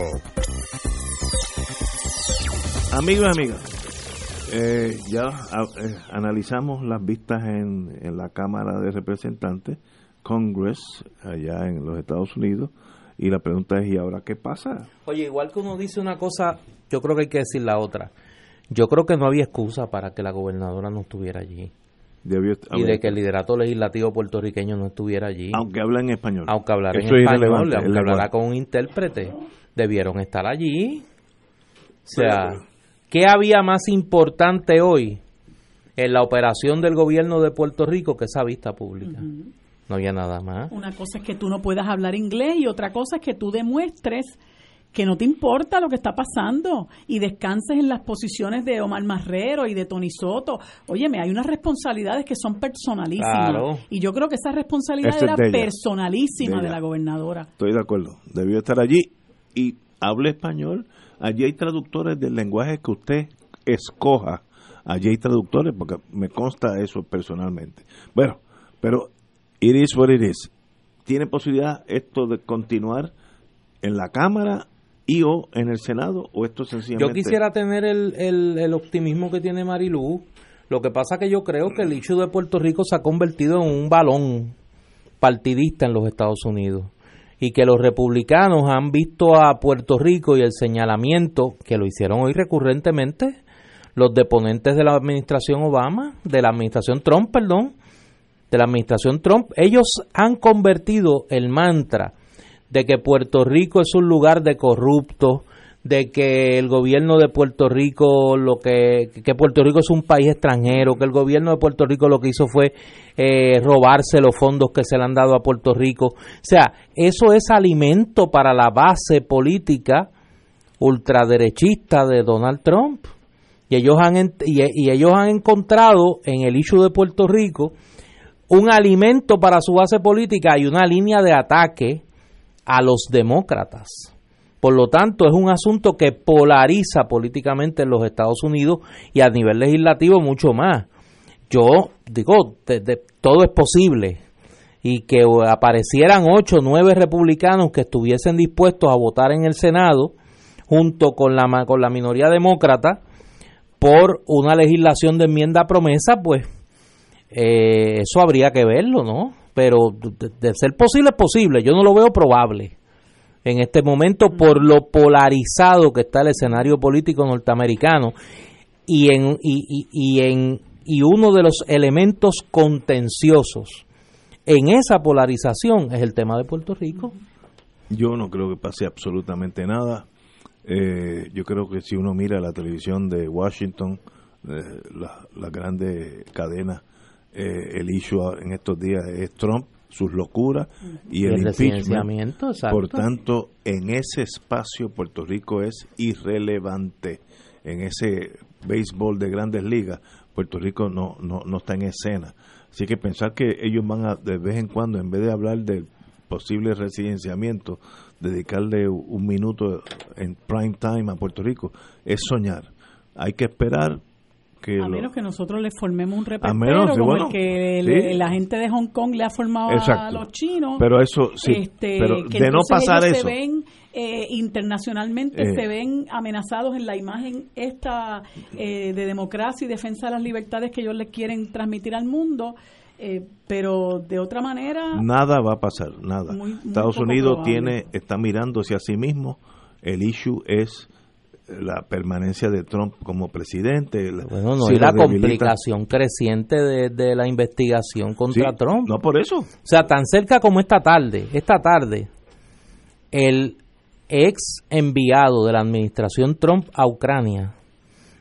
Amigos y amigas, eh, ya a- eh, analizamos las vistas en, en la Cámara de Representantes, Congress, allá en los Estados Unidos, y la pregunta es, ¿y ahora qué pasa? Oye, igual que uno dice una cosa, yo creo que hay que decir la otra. Yo creo que no había excusa para que la gobernadora no estuviera allí Debió, y de que el liderato legislativo puertorriqueño no estuviera allí, aunque habla en español. aunque hablara en es español, aunque es hablara con un intérprete, debieron estar allí. O sea, ¿qué había más importante hoy en la operación del gobierno de Puerto Rico que esa vista pública? No había nada más. Una cosa es que tú no puedas hablar inglés y otra cosa es que tú demuestres que no te importa lo que está pasando y descanses en las posiciones de Omar Marrero y de Tony Soto. Óyeme, hay unas responsabilidades que son personalísimas. Claro. Y yo creo que esa responsabilidad era de personalísima De de, la gobernadora. Estoy de acuerdo, debió estar allí. Y hable español. Allí hay traductores del lenguaje que usted escoja. Allí hay traductores porque me consta eso personalmente. Bueno, pero it is what it is. ¿Tiene posibilidad esto de continuar en la Cámara y o en el Senado o esto sencillamente... Yo quisiera tener el, el, el optimismo que tiene Marilú. Lo que pasa que yo creo que el issue de Puerto Rico se ha convertido en un balón partidista en los Estados Unidos y que los republicanos han visto a Puerto Rico y el señalamiento, que lo hicieron hoy recurrentemente, los deponentes de la administración Obama, de la administración Trump, perdón, de la administración Trump, ellos han convertido el mantra de que Puerto Rico es un lugar de corruptos, de que el gobierno de Puerto Rico lo que que Puerto Rico es un país extranjero, que el gobierno de Puerto Rico lo que hizo fue eh, robarse los fondos que se le han dado a Puerto Rico. O sea, eso es alimento para la base política ultraderechista de Donald Trump. Y ellos han y, y ellos han encontrado en el issue de Puerto Rico un alimento para su base política y una línea de ataque a los demócratas. Por lo tanto, es un asunto que polariza políticamente en los Estados Unidos y a nivel legislativo mucho más. Yo digo, todo es posible y que aparecieran ocho o nueve republicanos que estuviesen dispuestos a votar en el Senado junto con la, con la minoría demócrata por una legislación de enmienda promesa, pues eh, eso habría que verlo, ¿no? Pero de, ser posible es posible, yo no lo veo probable en este momento por lo polarizado que está el escenario político norteamericano y en, y, y, en, y uno de los elementos contenciosos en esa polarización es el tema de Puerto Rico. Yo no creo que pase absolutamente nada. Eh, yo creo que si uno mira la televisión de Washington, eh, la, la grande cadena, eh, el issue en estos días es Trump, sus locuras y, el, impeachment. Por tanto, en ese espacio Puerto Rico es irrelevante. En ese béisbol de grandes ligas, Puerto Rico no, no, no está en escena. Así que pensar que ellos van a, de vez en cuando, en vez de hablar del posible residenciamiento, dedicarle un minuto en prime time a Puerto Rico, es soñar. Hay que esperar a menos que nosotros le formemos un repertorio como el que la gente de Hong Kong le ha formado a los chinos. Pero eso, sí, este, pero de no pasar eso. Se ven, eh, internacionalmente eh. se ven amenazados en la imagen esta eh, de democracia y defensa de las libertades que ellos le quieren transmitir al mundo. pero de otra manera nada va a pasar nada Estados Unidos tiene está mirándose a sí mismo el issue es la permanencia de Trump como presidente. Bueno, no, y la complicación creciente de, la investigación contra Trump. No por eso. O sea, tan cerca como esta tarde, esta tarde, el ex enviado de la administración Trump a Ucrania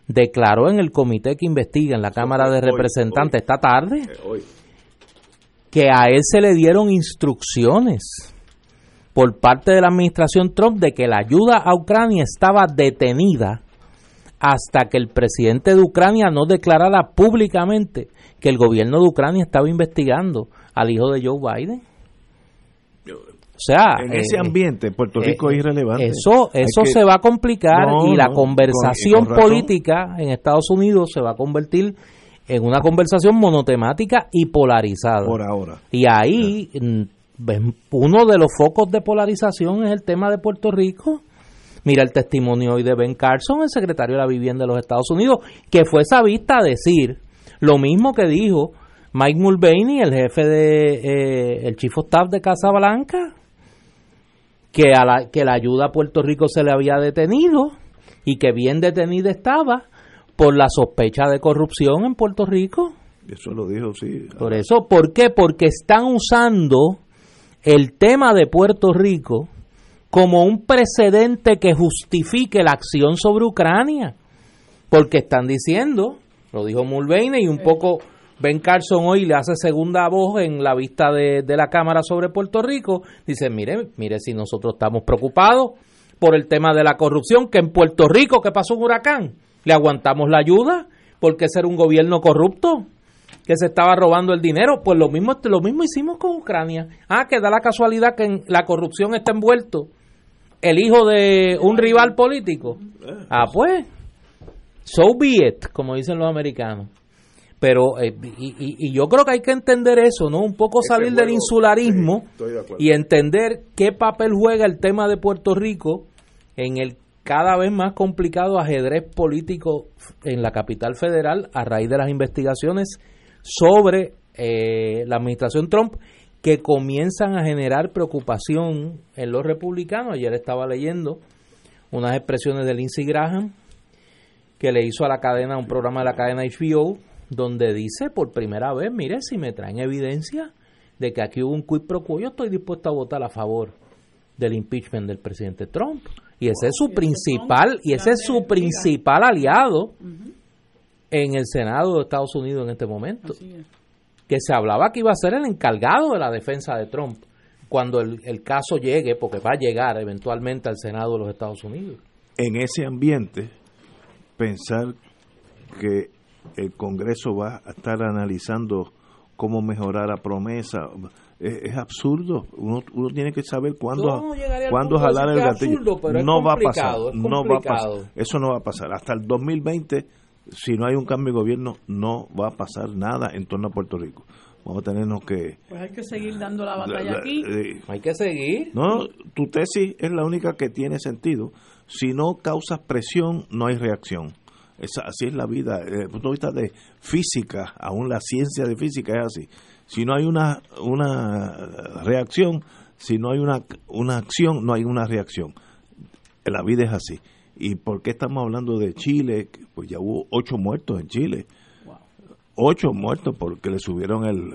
declaró en el comité que investiga en la Cámara de Representantes esta tarde eh, que a él se le dieron instrucciones por parte de la administración Trump de que la ayuda a Ucrania estaba detenida hasta que el presidente de Ucrania no declarara públicamente que el gobierno de Ucrania estaba investigando al hijo de Joe Biden. O sea, en ese eh, ambiente Puerto eh, Rico es irrelevante. Eso eso se va a complicar y la conversación política en Estados Unidos se va a convertir en una conversación monotemática y polarizada. Por ahora. Y ahí uno de los focos de polarización es el tema de Puerto Rico. Mira el testimonio hoy de Ben Carson, el secretario de la Vivienda de los Estados Unidos, que fue esa vista a decir lo mismo que dijo Mike Mulvaney, el jefe de eh, el chief of staff de Casa Blanca, que a la que la ayuda a Puerto Rico se le había detenido y que bien detenida estaba por la sospecha de corrupción en Puerto Rico. Eso lo dijo, sí. Por eso, ¿por qué? Porque están usando el tema de Puerto Rico como un precedente que justifique la acción sobre Ucrania. Porque están diciendo, lo dijo Mulvaney y un poco Ben Carson hoy le hace segunda voz en la vista de, la Cámara sobre Puerto Rico. Dice, mire, mire si nosotros estamos preocupados por el tema de la corrupción, que en Puerto Rico, que pasó un huracán, le aguantamos la ayuda, porque ser un gobierno corrupto que se estaba robando el dinero. Pues lo mismo, lo mismo hicimos con Ucrania. Ah, que da la casualidad que en la corrupción está envuelto el hijo de un rival político. Ah, pues, so be it, como dicen los americanos. Pero, eh, y, y, yo creo que hay que entender eso, ¿no? Un poco salir del insularismo y entender qué papel juega el tema de Puerto Rico en el cada vez más complicado ajedrez político en la capital federal a raíz de las investigaciones sobre eh, la administración Trump que comienzan a generar preocupación en los republicanos. Ayer estaba leyendo unas expresiones de Lindsey Graham que le hizo a la cadena, un programa de la cadena HBO, donde dice por primera vez, mire, si me traen evidencia de que aquí hubo un quid pro quo, yo estoy dispuesto a votar a favor del impeachment del presidente Trump. Y ese es su principal, y ese es su principal aliado en el Senado de Estados Unidos en este momento. Que se hablaba que iba a ser el encargado de la defensa de Trump cuando el, el caso llegue, porque va a llegar eventualmente al Senado de los Estados Unidos. En ese ambiente, pensar que el Congreso va a estar analizando cómo mejorar la promesa, es, absurdo. Uno, uno, tiene que saber cuándo, cuándo jalar el gatillo. no va a pasar. No va a pasar. Eso no va a pasar. Hasta el 2020, si no hay un cambio de gobierno, no va a pasar nada en torno a Puerto Rico. Vamos a tenernos que... Pues hay que seguir dando la batalla aquí. Eh, hay que seguir. No, tu tesis es la única que tiene sentido. Si no causas presión, no hay reacción. Esa, así es la vida. Desde el punto de vista de física, aún la ciencia de física es así si no hay una, una reacción, si no hay una, una acción, no hay una reacción. La vida es así. ¿Y por qué estamos hablando de Chile? Pues ya hubo ocho muertos en Chile. Ocho muertos porque le subieron el,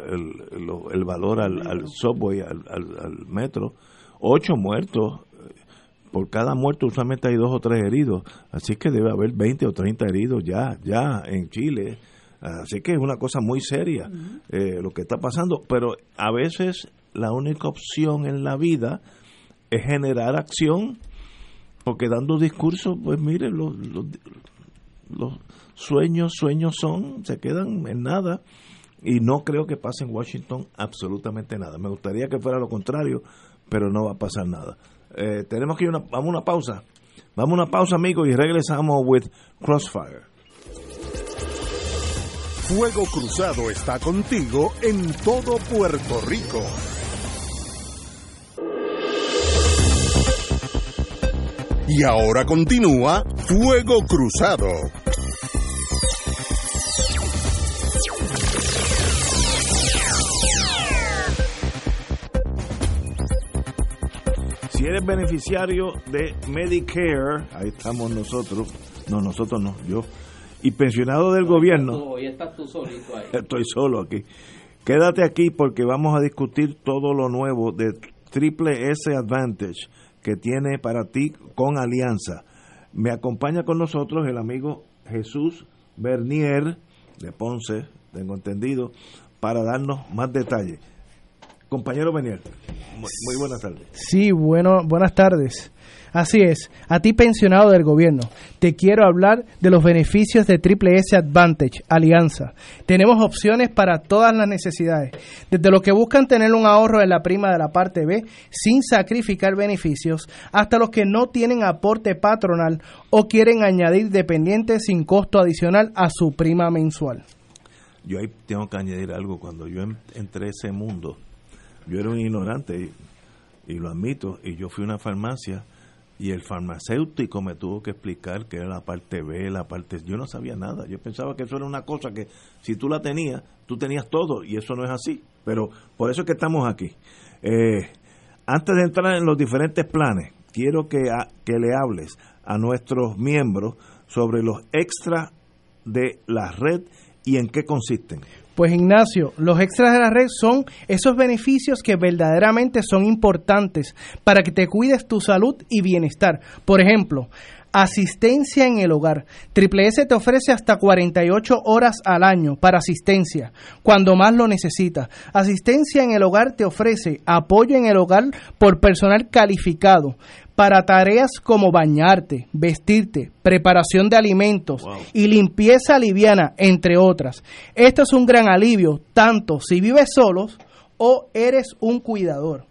el, valor al, al subway, al, al, metro. Ocho muertos. Por cada muerto usualmente hay dos o tres heridos. Así que debe haber 20 o 30 heridos ya, ya en Chile Así que es una cosa muy seria eh, lo que está pasando, pero a veces la única opción en la vida es generar acción, porque dando discursos, pues mire, los, sueños, sueños son, se quedan en nada, y no creo que pase en Washington absolutamente nada. Me gustaría que fuera lo contrario, pero no va a pasar nada. Eh, tenemos que ir vamos a una pausa. Vamos a una pausa, amigos, y regresamos with Crossfire. Fuego Cruzado está contigo en todo Puerto Rico. Y ahora continúa Fuego Cruzado. Si eres beneficiario de Medicare, ahí estamos nosotros, no, nosotros no, yo y pensionado del gobierno. Estoy solo aquí. Quédate aquí porque vamos a discutir todo lo nuevo de Triple S Advantage que tiene para ti con Alianza. Me acompaña con nosotros el amigo Jesús Bernier de Ponce, tengo entendido, para darnos más detalles. Compañero Bernier, muy, buenas tardes. Sí, bueno, buenas tardes. Así es, a ti pensionado del gobierno, te quiero hablar de los beneficios de Triple S Advantage, Alianza. Tenemos opciones para todas las necesidades, desde los que buscan tener un ahorro en la prima de la parte B sin sacrificar beneficios, hasta los que no tienen aporte patronal o quieren añadir dependientes sin costo adicional a su prima mensual. Yo ahí tengo que añadir algo, cuando yo entré a ese mundo, yo era un ignorante y, y lo admito, y yo fui a una farmacia y el farmacéutico me tuvo que explicar que era la parte B, la parte... Yo no sabía nada, yo pensaba que eso era una cosa que si tú la tenías, tú tenías todo y eso no es así, pero por eso es que estamos aquí. Eh, antes de entrar en los diferentes planes, quiero que, que le hables a nuestros miembros sobre los extras de la red y en qué consisten. Pues Ignacio, los extras de la red son esos beneficios que verdaderamente son importantes para que te cuides tu salud y bienestar. Por ejemplo, asistencia en el hogar. Triple S te ofrece hasta 48 horas al año para asistencia, cuando más lo necesitas. Asistencia en el hogar te ofrece apoyo en el hogar por personal calificado para tareas como bañarte, vestirte, preparación de alimentos y limpieza liviana, entre otras. Esto es un gran alivio, tanto si vives solos o eres un cuidador.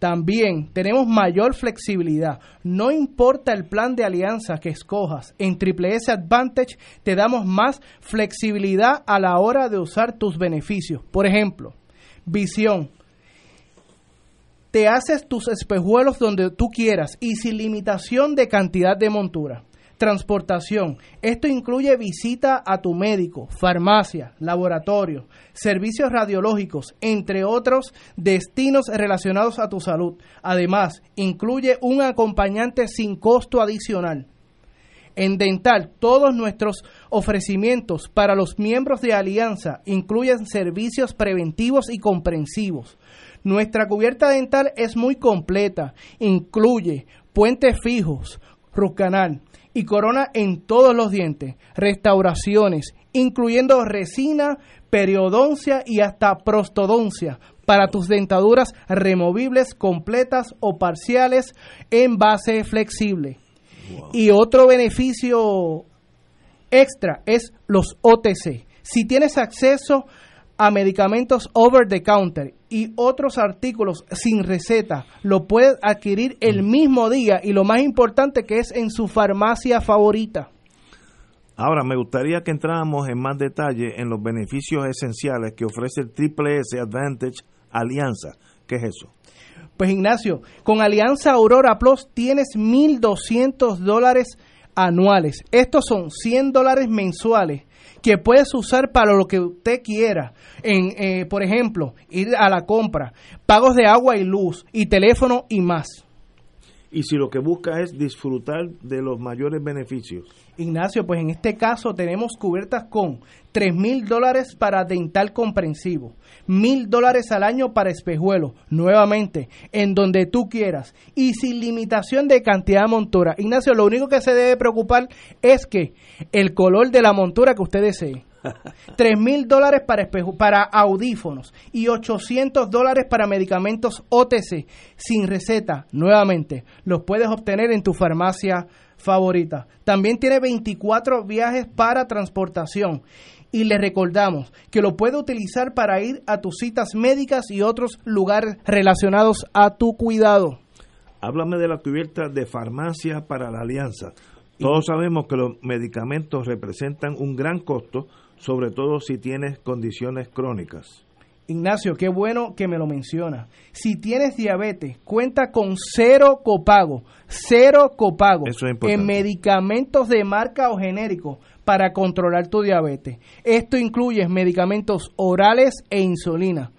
También tenemos mayor flexibilidad. No importa el plan de alianza que escojas, en Triple S Advantage te damos más flexibilidad a la hora de usar tus beneficios. Por ejemplo, visión. Te haces tus espejuelos donde tú quieras y sin limitación de cantidad de montura transportación. Esto incluye visita a tu médico, farmacia, laboratorio, servicios radiológicos, entre otros destinos relacionados a tu salud. Además, incluye un acompañante sin costo adicional. En dental, todos nuestros ofrecimientos para los miembros de Alianza incluyen servicios preventivos y comprensivos. Nuestra cubierta dental es muy completa, incluye puentes fijos, root canal, y corona en todos los dientes, restauraciones, incluyendo resina, periodoncia y hasta prostodoncia para tus dentaduras removibles completas o parciales en base flexible. Y otro beneficio extra es los OTC. Si tienes acceso a medicamentos over the counter y otros artículos sin receta, lo puedes adquirir el mm. mismo día y lo más importante que es en su farmacia favorita. Ahora, me gustaría que entráramos en más detalle en los beneficios esenciales que ofrece el Triple S Advantage Alianza. ¿Qué es eso? Pues Ignacio, con Alianza Aurora Plus tienes 1.200 dólares anuales. Estos son 100 dólares mensuales que puedes usar para lo que usted quiera. En, eh, por ejemplo, ir a la compra, pagos de agua y luz, y teléfono y más. Y si lo que busca es disfrutar de los mayores beneficios. Ignacio, pues en este caso tenemos cubiertas con 3 mil dólares para dental comprensivo, mil dólares al año para espejuelo, nuevamente, en donde tú quieras, y sin limitación de cantidad de montura. Ignacio, lo único que se debe preocupar es que el color de la montura que usted desee. 3 mil dólares para, para audífonos y 800 dólares para medicamentos OTC sin receta. Nuevamente, los puedes obtener en tu farmacia favorita. También tiene 24 viajes para transportación. Y le recordamos que lo puede utilizar para ir a tus citas médicas y otros lugares relacionados a tu cuidado. Háblame de la cubierta de farmacia para la alianza. Todos sabemos que los medicamentos representan un gran costo, sobre todo si tienes condiciones crónicas. Ignacio, qué bueno que me lo menciona. Si tienes diabetes, cuenta con cero copago, cero copago en medicamentos de marca o genérico para controlar tu diabetes. Esto incluye medicamentos orales e insulina.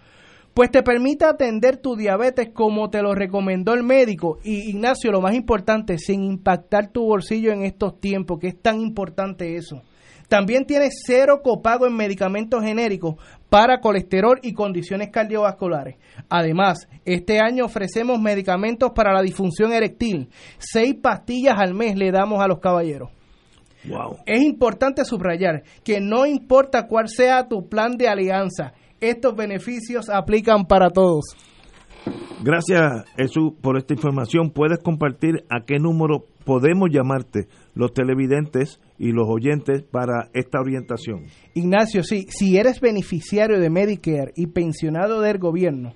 Pues te permite atender tu diabetes como te lo recomendó el médico. Y Ignacio, lo más importante, sin impactar tu bolsillo en estos tiempos, que es tan importante eso. También tiene cero copago en medicamentos genéricos para colesterol y condiciones cardiovasculares. Además, este año ofrecemos medicamentos para la disfunción eréctil. Seis pastillas al mes le damos a los caballeros. Wow. Es importante subrayar que no importa cuál sea tu plan de alianza, estos beneficios aplican para todos. Gracias, Jesús, por esta información. ¿Puedes compartir a qué número podemos llamarte los televidentes y los oyentes para esta orientación? Ignacio, sí, si eres beneficiario de Medicare y pensionado del gobierno,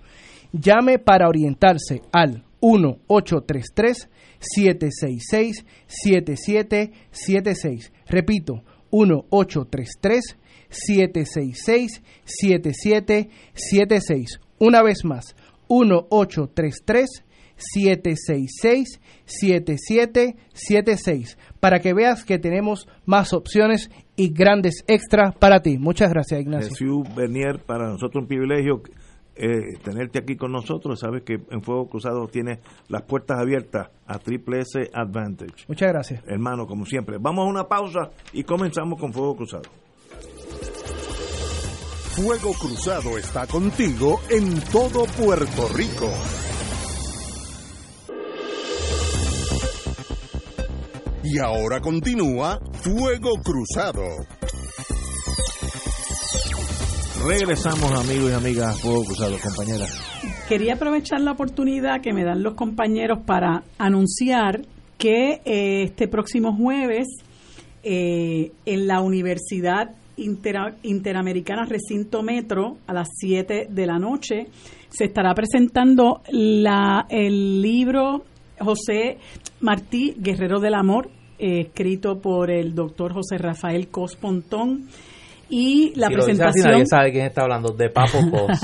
llame para orientarse al 1-833-766-7776. Repito, 1-833-766-7776. Una vez más, 1-833-766-7776 para que veas que tenemos más opciones y grandes extras para ti. Muchas gracias, Ignacio. Jesús Bernier, para nosotros un privilegio eh, tenerte aquí con nosotros. Sabes que en Fuego Cruzado tiene las puertas abiertas a Triple S Advantage. Muchas gracias. Hermano, como siempre. Vamos a una pausa y comenzamos con Fuego Cruzado. Fuego Cruzado está contigo en todo Puerto Rico. Y ahora continúa Fuego Cruzado. Regresamos amigos y amigas a Fuego Cruzado, compañeras. Quería aprovechar la oportunidad que me dan los compañeros para anunciar que eh, este próximo jueves eh, en la Universidad Interamericana Recinto Metro a las 7 de la noche. Se estará presentando la, el libro José Martí, Guerrero del Amor, eh, escrito por el doctor José Rafael Cospontón. Y la presentación. nadie sabe quién está hablando, de Papo Cos.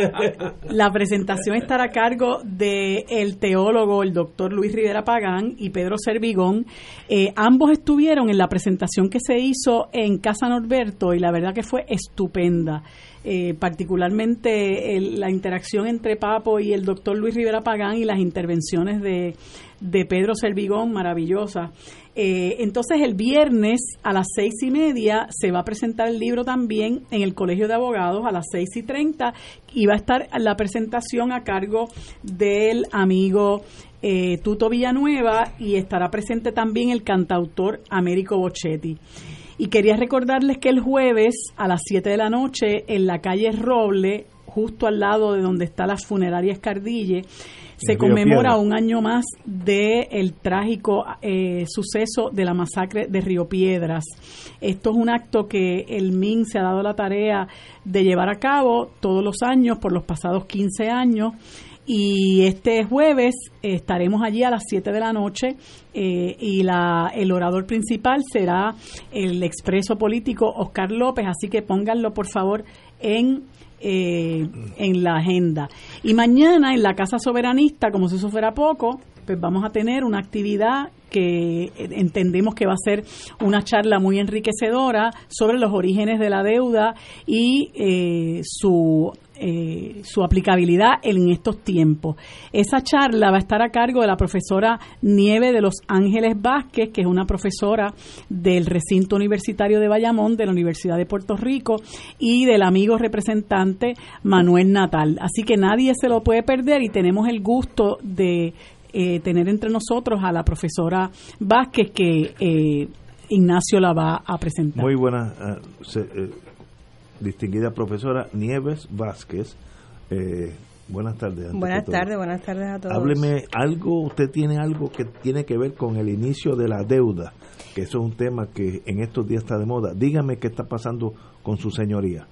la presentación estará a cargo de el teólogo, el doctor Luis Rivera Pagán y Pedro Servigón. Eh, ambos estuvieron en la presentación que se hizo en Casa Norberto y la verdad que fue estupenda. Eh, particularmente la interacción entre Papo y el doctor Luis Rivera Pagán y las intervenciones de, de Pedro Servigón, maravillosas. Eh, entonces el viernes a las seis y media se va a presentar el libro también en el Colegio de Abogados a las seis y treinta y va a estar la presentación a cargo del amigo eh, Tuto Villanueva y estará presente también el cantautor Américo Bochetti. Y quería recordarles que el jueves a las 7 de la noche en la calle Roble, justo al lado de donde está la funeraria Escardille, se conmemora un año más del el trágico eh, suceso de la masacre de Río Piedras. Esto es un acto que el MIN se ha dado la tarea de llevar a cabo todos los años por los pasados 15 años. Y este jueves estaremos allí a las 7 de la noche eh, y la, el orador principal será el expreso político Oscar López, así que pónganlo por favor en eh, en la agenda. Y mañana en la Casa Soberanista, como si eso fuera poco, pues vamos a tener una actividad que entendemos que va a ser una charla muy enriquecedora sobre los orígenes de la deuda y eh, su eh, su aplicabilidad en estos tiempos. Esa charla va a estar a cargo de la profesora Nieve de los Ángeles Vázquez, que es una profesora del recinto universitario de Bayamón, de la Universidad de Puerto Rico, y del amigo representante Manuel Natal. Así que nadie se lo puede perder y tenemos el gusto de eh, tener entre nosotros a la profesora Vázquez que eh, Ignacio la va a presentar. Muy buena distinguida profesora Nieves Vázquez. Eh, buenas tardes. Buenas tardes, buenas tardes a todos. Hábleme algo, usted tiene algo que tiene que ver con el inicio de la deuda, que eso es un tema que en estos días está de moda. Dígame qué está pasando con su señoría.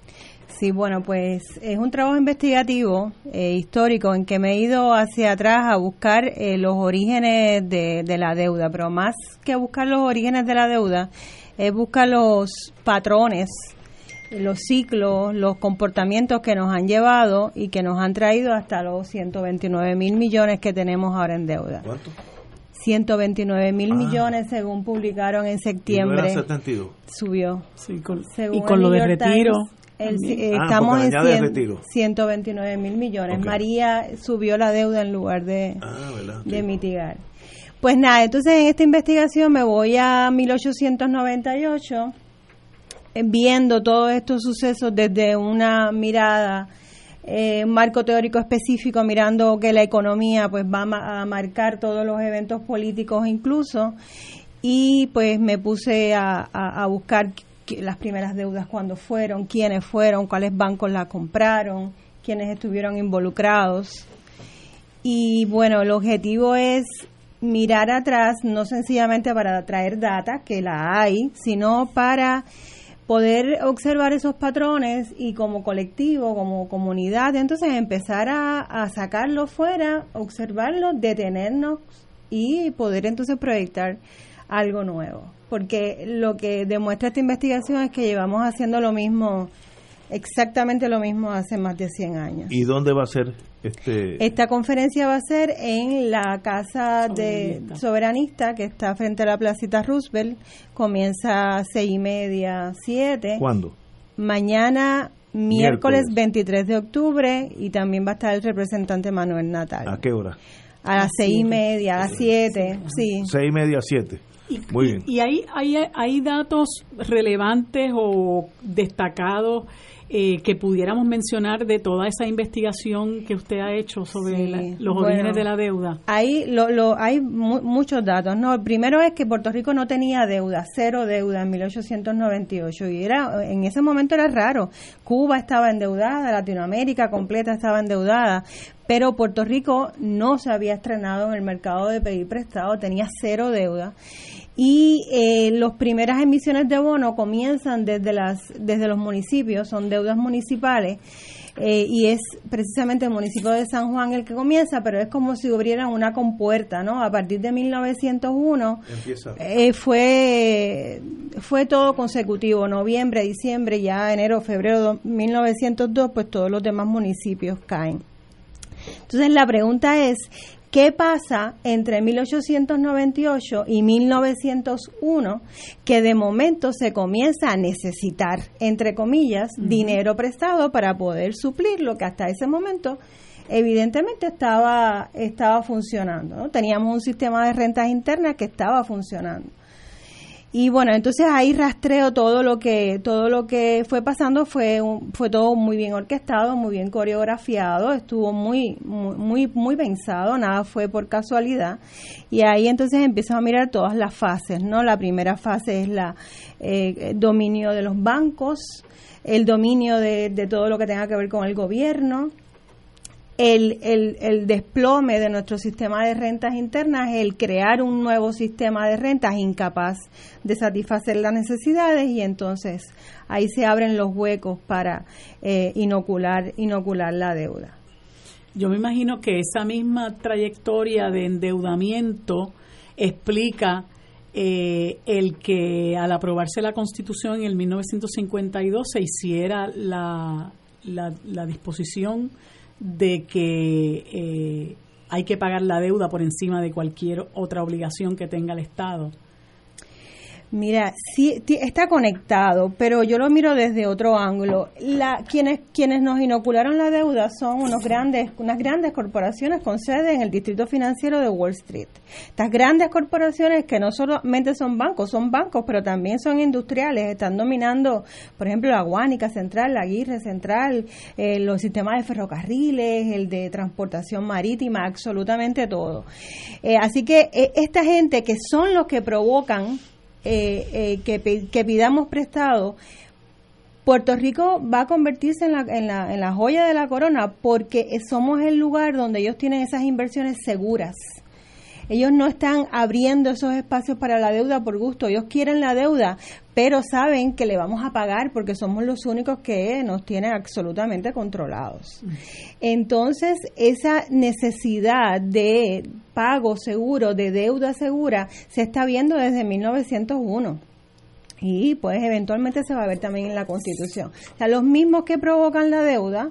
Sí, bueno, pues es un trabajo investigativo, eh, histórico, en que me he ido hacia atrás a buscar eh, los orígenes de, de, la deuda, pero más que buscar los orígenes de la deuda, es buscar los patrones los ciclos, los comportamientos que nos han llevado y que nos han traído hasta los 129 mil millones que tenemos ahora en deuda. ¿Cuánto? 129 mil ah. millones según publicaron en septiembre. Subió. y con lo de retiro. Ah, estamos en 129 mil millones. María subió la deuda en lugar de, ah, de mitigar. Pues nada, entonces en esta investigación me voy a 1898 viendo todos estos sucesos desde una mirada, eh, un marco teórico específico, mirando que la economía pues va a marcar todos los eventos políticos incluso, y pues me puse a, buscar las primeras deudas cuándo fueron, quiénes fueron, cuáles bancos la compraron, quiénes estuvieron involucrados. Y bueno, el objetivo es mirar atrás, no sencillamente para traer data, que la hay, sino para poder observar esos patrones y como colectivo, como comunidad, entonces empezar a, a sacarlo fuera, observarlo, detenernos y poder entonces proyectar algo nuevo. Porque lo que demuestra esta investigación es que llevamos haciendo lo mismo exactamente lo mismo hace más de 100 años. ¿Y dónde va a ser este? Esta conferencia va a ser en la Casa de Soberanista, que está frente a la Placita Roosevelt. Comienza a seis y media, siete. ¿Cuándo? Mañana, miércoles, 23 de octubre, y también va a estar el representante Manuel Natal. ¿A qué hora? A las seis y media, a las siete, sí. Seis y media, siete. Muy bien. Y, hay, hay, hay datos relevantes o destacados eh, que pudiéramos mencionar de toda esa investigación que usted ha hecho sobre los orígenes de la deuda? Hay, lo, hay muchos datos. No, el primero es que Puerto Rico no tenía deuda, cero deuda en 1898 y era en ese momento era raro. Cuba estaba endeudada, Latinoamérica completa estaba endeudada, pero Puerto Rico no se había estrenado en el mercado de pedir prestado, tenía cero deuda y eh, las primeras emisiones de bono comienzan desde, las, desde los municipios, son deudas municipales. Eh, y es precisamente el municipio de San Juan el que comienza, pero es como si abrieran una compuerta, ¿no? A partir de 1901 eh, fue fue todo consecutivo, noviembre, diciembre, ya enero, febrero de 1902, pues todos los demás municipios caen. Entonces la pregunta es, ¿Qué pasa entre 1898 y 1901 que de momento se comienza a necesitar, entre comillas, dinero prestado para poder suplir lo que hasta ese momento evidentemente estaba, estaba funcionando? Teníamos un sistema de rentas internas que estaba funcionando. Y bueno, entonces ahí rastreo todo lo que todo lo que fue pasando fue fue todo muy bien orquestado, muy bien coreografiado, estuvo muy muy muy pensado, nada fue por casualidad. Y ahí entonces empiezo a mirar todas las fases, ¿no? La primera fase es la eh, dominio de los bancos, el dominio de, de todo lo que tenga que ver con el gobierno, el, el, el, desplome de nuestro sistema de rentas internas, el crear un nuevo sistema de rentas incapaz de satisfacer las necesidades y entonces ahí se abren los huecos para eh, inocular, inocular la deuda. Yo me imagino que esa misma trayectoria de endeudamiento explica eh, el que al aprobarse la Constitución en el 1952 se hiciera la, la, la disposición de que eh, hay que pagar la deuda por encima de cualquier otra obligación que tenga el Estado. Mira, sí está conectado, pero yo lo miro desde otro ángulo. La, quienes quienes nos inocularon la deuda son unos grandes unas grandes corporaciones con sede en el distrito financiero de Wall Street. Estas grandes corporaciones que no solamente son bancos, son bancos, pero también son industriales, están dominando, por ejemplo, la Guánica Central, la Aguirre Central, eh, los sistemas de ferrocarriles, el de transportación marítima, absolutamente todo. Eh, así que eh, esta gente que son los que provocan eh, eh, que, que, pidamos prestado, Puerto Rico va a convertirse en la, en, la, en la joya de la corona porque somos el lugar donde ellos tienen esas inversiones seguras. Ellos no están abriendo esos espacios para la deuda por gusto, ellos quieren la deuda, pero saben que le vamos a pagar porque somos los únicos que nos tienen absolutamente controlados. Entonces, esa necesidad de pago seguro, de deuda segura, se está viendo desde 1901 y pues eventualmente se va a ver también en la Constitución. O sea, los mismos que provocan la deuda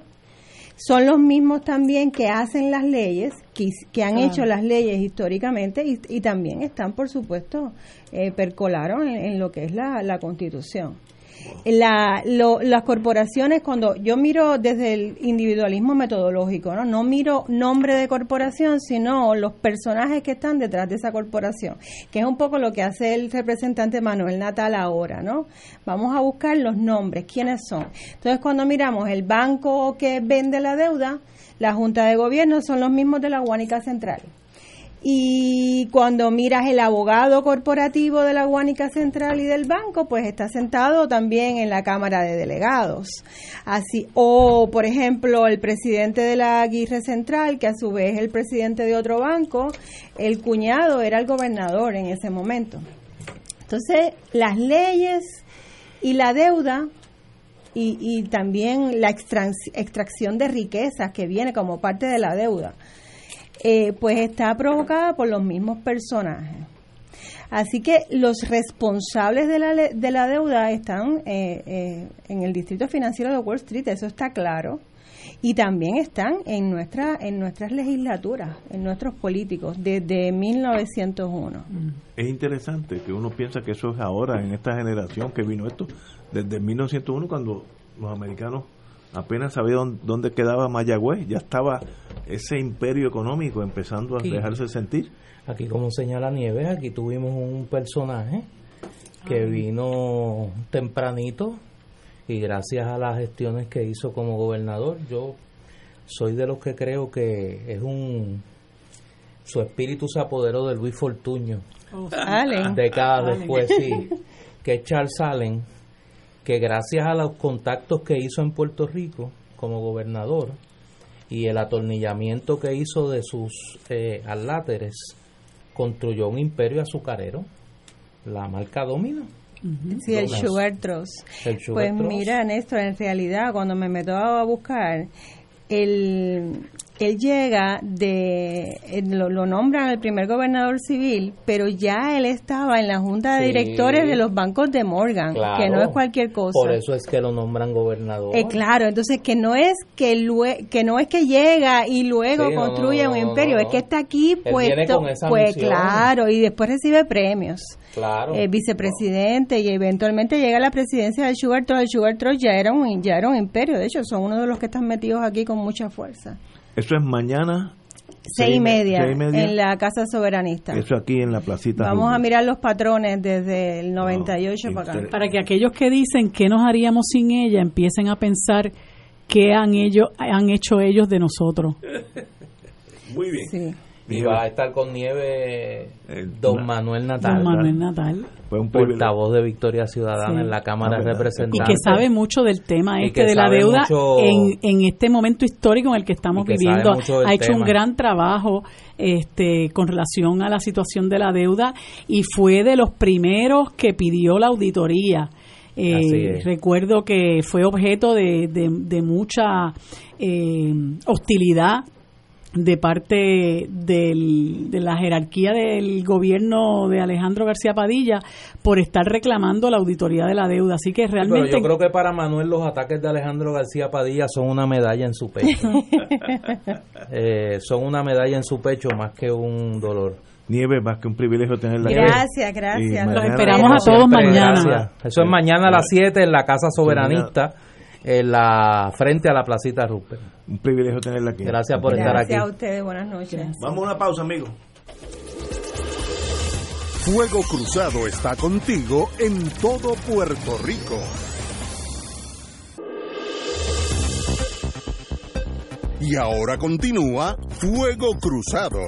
son los mismos también que hacen las leyes, que, han hecho las leyes históricamente y, también están, por supuesto, eh, percolaron en, lo que es la, la Constitución. La, las corporaciones, cuando yo miro desde el individualismo metodológico, ¿no? no miro nombre de corporación, sino los personajes que están detrás de esa corporación, que es un poco lo que hace el representante Manuel Natal ahora, ¿no? Vamos a buscar los nombres, quiénes son. Entonces, cuando miramos el banco que vende la deuda, la Junta de Gobierno son los mismos de la Guánica Central. Y cuando miras el abogado corporativo de la Guánica Central y del banco, pues está sentado también en la Cámara de Delegados. Así, o por ejemplo, el presidente de la Aguirre Central, que a su vez es el presidente de otro banco, el cuñado era el gobernador en ese momento. Entonces, las leyes y la deuda y, y también la extracción de riquezas que viene como parte de la deuda eh, pues está provocada por los mismos personajes. Así que los responsables de la, de la deuda están eh, eh, en el distrito financiero de Wall Street, eso está claro, y también están en, nuestra, en nuestras legislaturas, en nuestros políticos, desde 1901. Es interesante que uno piensa que eso es ahora, en esta generación que vino esto, desde 1901, cuando los americanos apenas sabían dónde quedaba Mayagüez, ya estaba ese imperio económico empezando a dejarse sentir. Aquí, como señala Nieves, aquí tuvimos un personaje que vino tempranito y gracias a las gestiones que hizo como gobernador, yo soy de los que creo que es un su espíritu se apoderó de Luis Fortuño. Oh, décadas después sí. Que es Charles Allen que gracias a los contactos que hizo en Puerto Rico como gobernador y el atornillamiento que hizo de sus eh, aláteres, construyó un imperio azucarero. la marca Domino. Sí, el Sugar Trust. pues mira, Néstor, en realidad cuando me meto a buscar, el, él llega de, lo, lo, nombran el primer gobernador civil, pero ya él estaba en la junta de directores de los bancos de Morgan, que no es cualquier cosa. Por eso es que lo nombran gobernador. Eh, claro, entonces que no es que que no es que llega y luego construye un imperio, es que está aquí puesto, pues claro, y después recibe premios. Claro. Eh, vicepresidente y eventualmente llega a la presidencia del Sugar Trust. El Sugar Trust ya era un ya era un imperio, de hecho son uno de los que están metidos aquí con mucha fuerza. Eso es mañana. Seis y, media, en la Casa Soberanista. Eso aquí en la placita. Vamos a mirar los patrones desde el 98 para acá. Para que aquellos que dicen qué nos haríamos sin ella empiecen a pensar qué han, ellos, han hecho ellos de nosotros. Muy bien. Sí. Y va a estar con nieve don Manuel Natal. Don Manuel Natal. Fue un portavoz de Victoria Ciudadana en la Cámara de Representantes. Y que sabe mucho del tema este de la deuda en, en este momento histórico en el que estamos viviendo. Ha hecho un gran trabajo este con relación a la situación de la deuda y fue de los primeros que pidió la auditoría. Eh, recuerdo que fue objeto de, de, mucha eh, hostilidad de parte del, de la jerarquía del gobierno de Alejandro García Padilla por estar reclamando la auditoría de la deuda. Así que realmente... yo creo que para Manuel los ataques de Alejandro García Padilla son una medalla en su pecho. Eh, son una medalla en su pecho más que un dolor. Nieve, más que un privilegio tenerla Gracias, gracias. Los esperamos a todos mañana. Eso es mañana a las 7 en la Casa Soberanista en la frente a la placita Rupert. Un privilegio tenerla aquí. Gracias por estar aquí. Gracias a ustedes, buenas noches. Vamos a una pausa, amigos. Fuego Cruzado está contigo en todo Puerto Rico. Y ahora continúa Fuego Cruzado.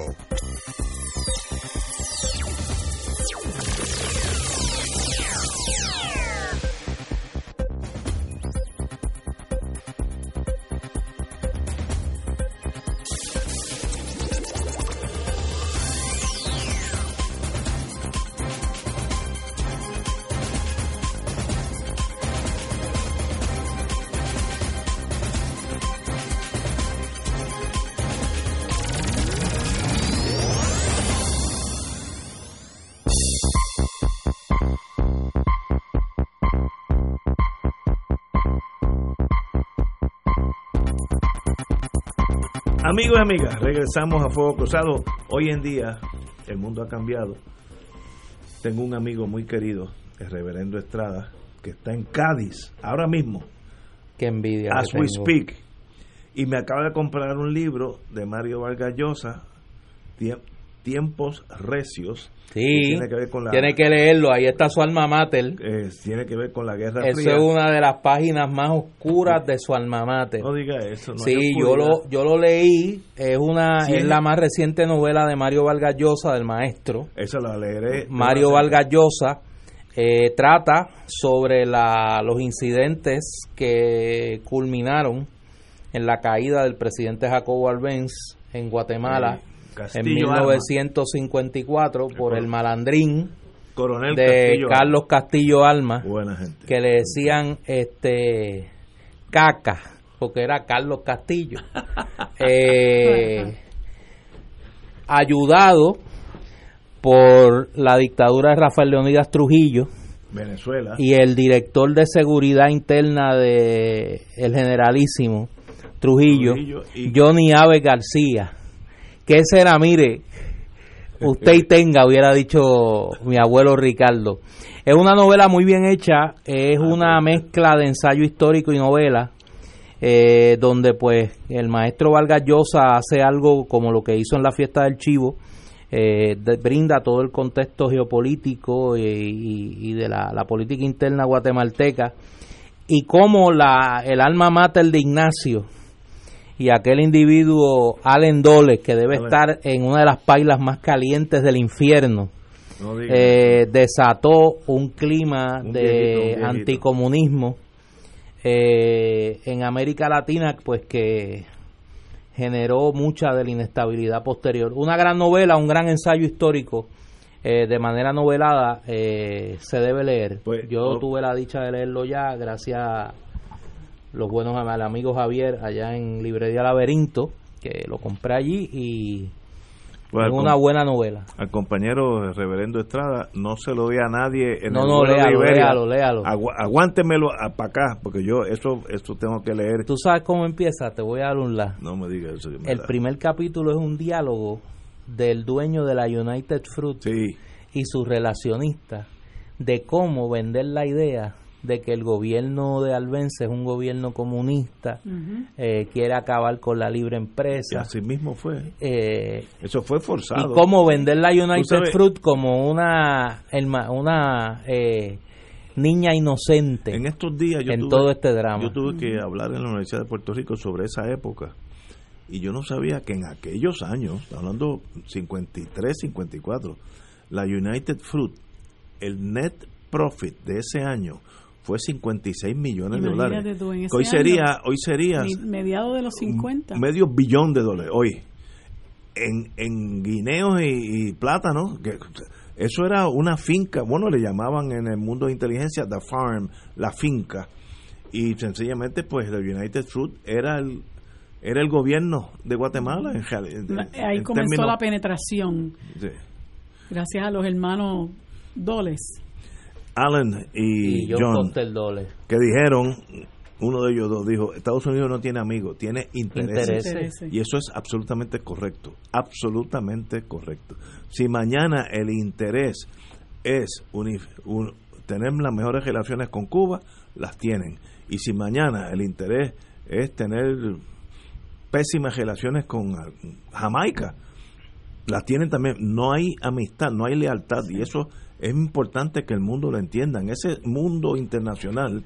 Amigos y amigas, regresamos a Fuego Cruzado. Hoy en día el mundo ha cambiado. Tengo un amigo muy querido, el reverendo Estrada, que está en Cádiz, ahora mismo. Qué envidia. As we speak. Y me acaba de comprar un libro de Mario Vargas Llosa, Tiempos Recios, Sí, tiene que, ver con la, tiene que leerlo, ahí está su alma mater. Eh, tiene que ver con la Guerra Eso es una de las páginas más oscuras de su alma mater. No diga eso. No sí, yo lo, yo lo leí, es una es la más reciente novela de Mario Vargas Llosa, del maestro. Esa la leeré. Mario Vargas Llosa eh, trata sobre la, los incidentes que culminaron en la caída del presidente Jacobo Arbenz en Guatemala en 1954 por el malandrín Coronel de Carlos Castillo Alma, que le decían este caca, porque era Carlos Castillo, eh, ayudado por la dictadura de Rafael Leonidas Trujillo, Venezuela, y el director de seguridad interna de el generalísimo Trujillo, y Johnny Ave García ¿Qué será? Mire, usted y tenga, hubiera dicho mi abuelo Ricardo. Es una novela muy bien hecha, es ah, una mezcla de ensayo histórico y novela, eh, donde pues el maestro Vargas Llosa hace algo como lo que hizo en la fiesta del Chivo, eh, brinda todo el contexto geopolítico y, de la, la, política interna guatemalteca, y como la, el alma mater de Ignacio, y aquel individuo Allen Dole que debe estar en una de las pailas más calientes del infierno eh, desató un clima de anticomunismo eh, en América Latina pues que generó mucha de la inestabilidad posterior. Una gran novela un gran ensayo histórico eh, de manera novelada eh, se debe leer. Pues, Yo tuve la dicha de leerlo ya gracias a los buenos al amigo Javier allá en Librería Laberinto, que lo compré allí y pues es una buena novela. Al compañero Reverendo Estrada, no se lo vea a nadie en no, No, léalo, léalo, léalo. aguántemelo para acá, porque yo eso, eso tengo que leer. ¿Tú sabes cómo empieza? Te voy a dar un la. No me digas eso. El primer capítulo es un diálogo del dueño de la United Fruit y su relacionista de cómo vender la idea de que el gobierno de Albense es un gobierno comunista, eh, quiere acabar con la libre empresa. Y así mismo fue. Eh, Eso fue forzado. Y cómo vender la United Fruit como una, una eh, niña inocente en estos días en todo este drama. Yo tuve que hablar en la Universidad de Puerto Rico sobre esa época y yo no sabía que en aquellos años, hablando 53, 54, la United Fruit, el net profit de ese año fue 56 millones de dólares. hoy sería, hoy sería mediado de los 50. Medio billón de dólares hoy. En, en guineos y, plátanos, que eso era una finca, bueno, le llamaban en el mundo de inteligencia the farm, la finca. Y sencillamente pues el United Fruit era el era el gobierno de Guatemala en, ahí comenzó la penetración. Gracias a los hermanos Doles. Allen y, John, que dijeron, uno de ellos dos dijo, Estados Unidos no tiene amigos, tiene intereses. Y eso es absolutamente correcto, absolutamente correcto. Si mañana el interés es tener las mejores relaciones con Cuba, las tienen. Y si mañana el interés es tener pésimas relaciones con Jamaica, las tienen también. No hay amistad, no hay lealtad y eso es importante que el mundo lo entienda. En ese mundo internacional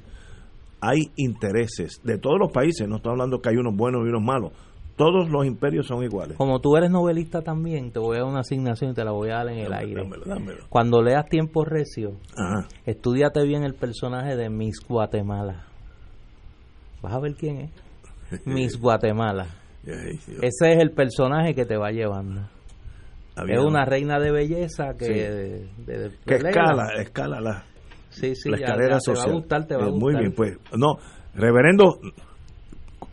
hay intereses de todos los países, no estoy hablando que hay unos buenos y unos malos. Todos los imperios son iguales. Como tú eres novelista también, te voy a dar una asignación y te la voy a dar en el aire. Cuando leas Tiempo Recio, estudiate bien el personaje de Miss Guatemala. Vas a ver quién es. Miss Guatemala. Ese es el personaje que te va llevando es una reina de belleza que, que escala, escala la, sí, sí, la escalera social. Te va a gustar, te va a gustar. Muy bien, pues, no, reverendo,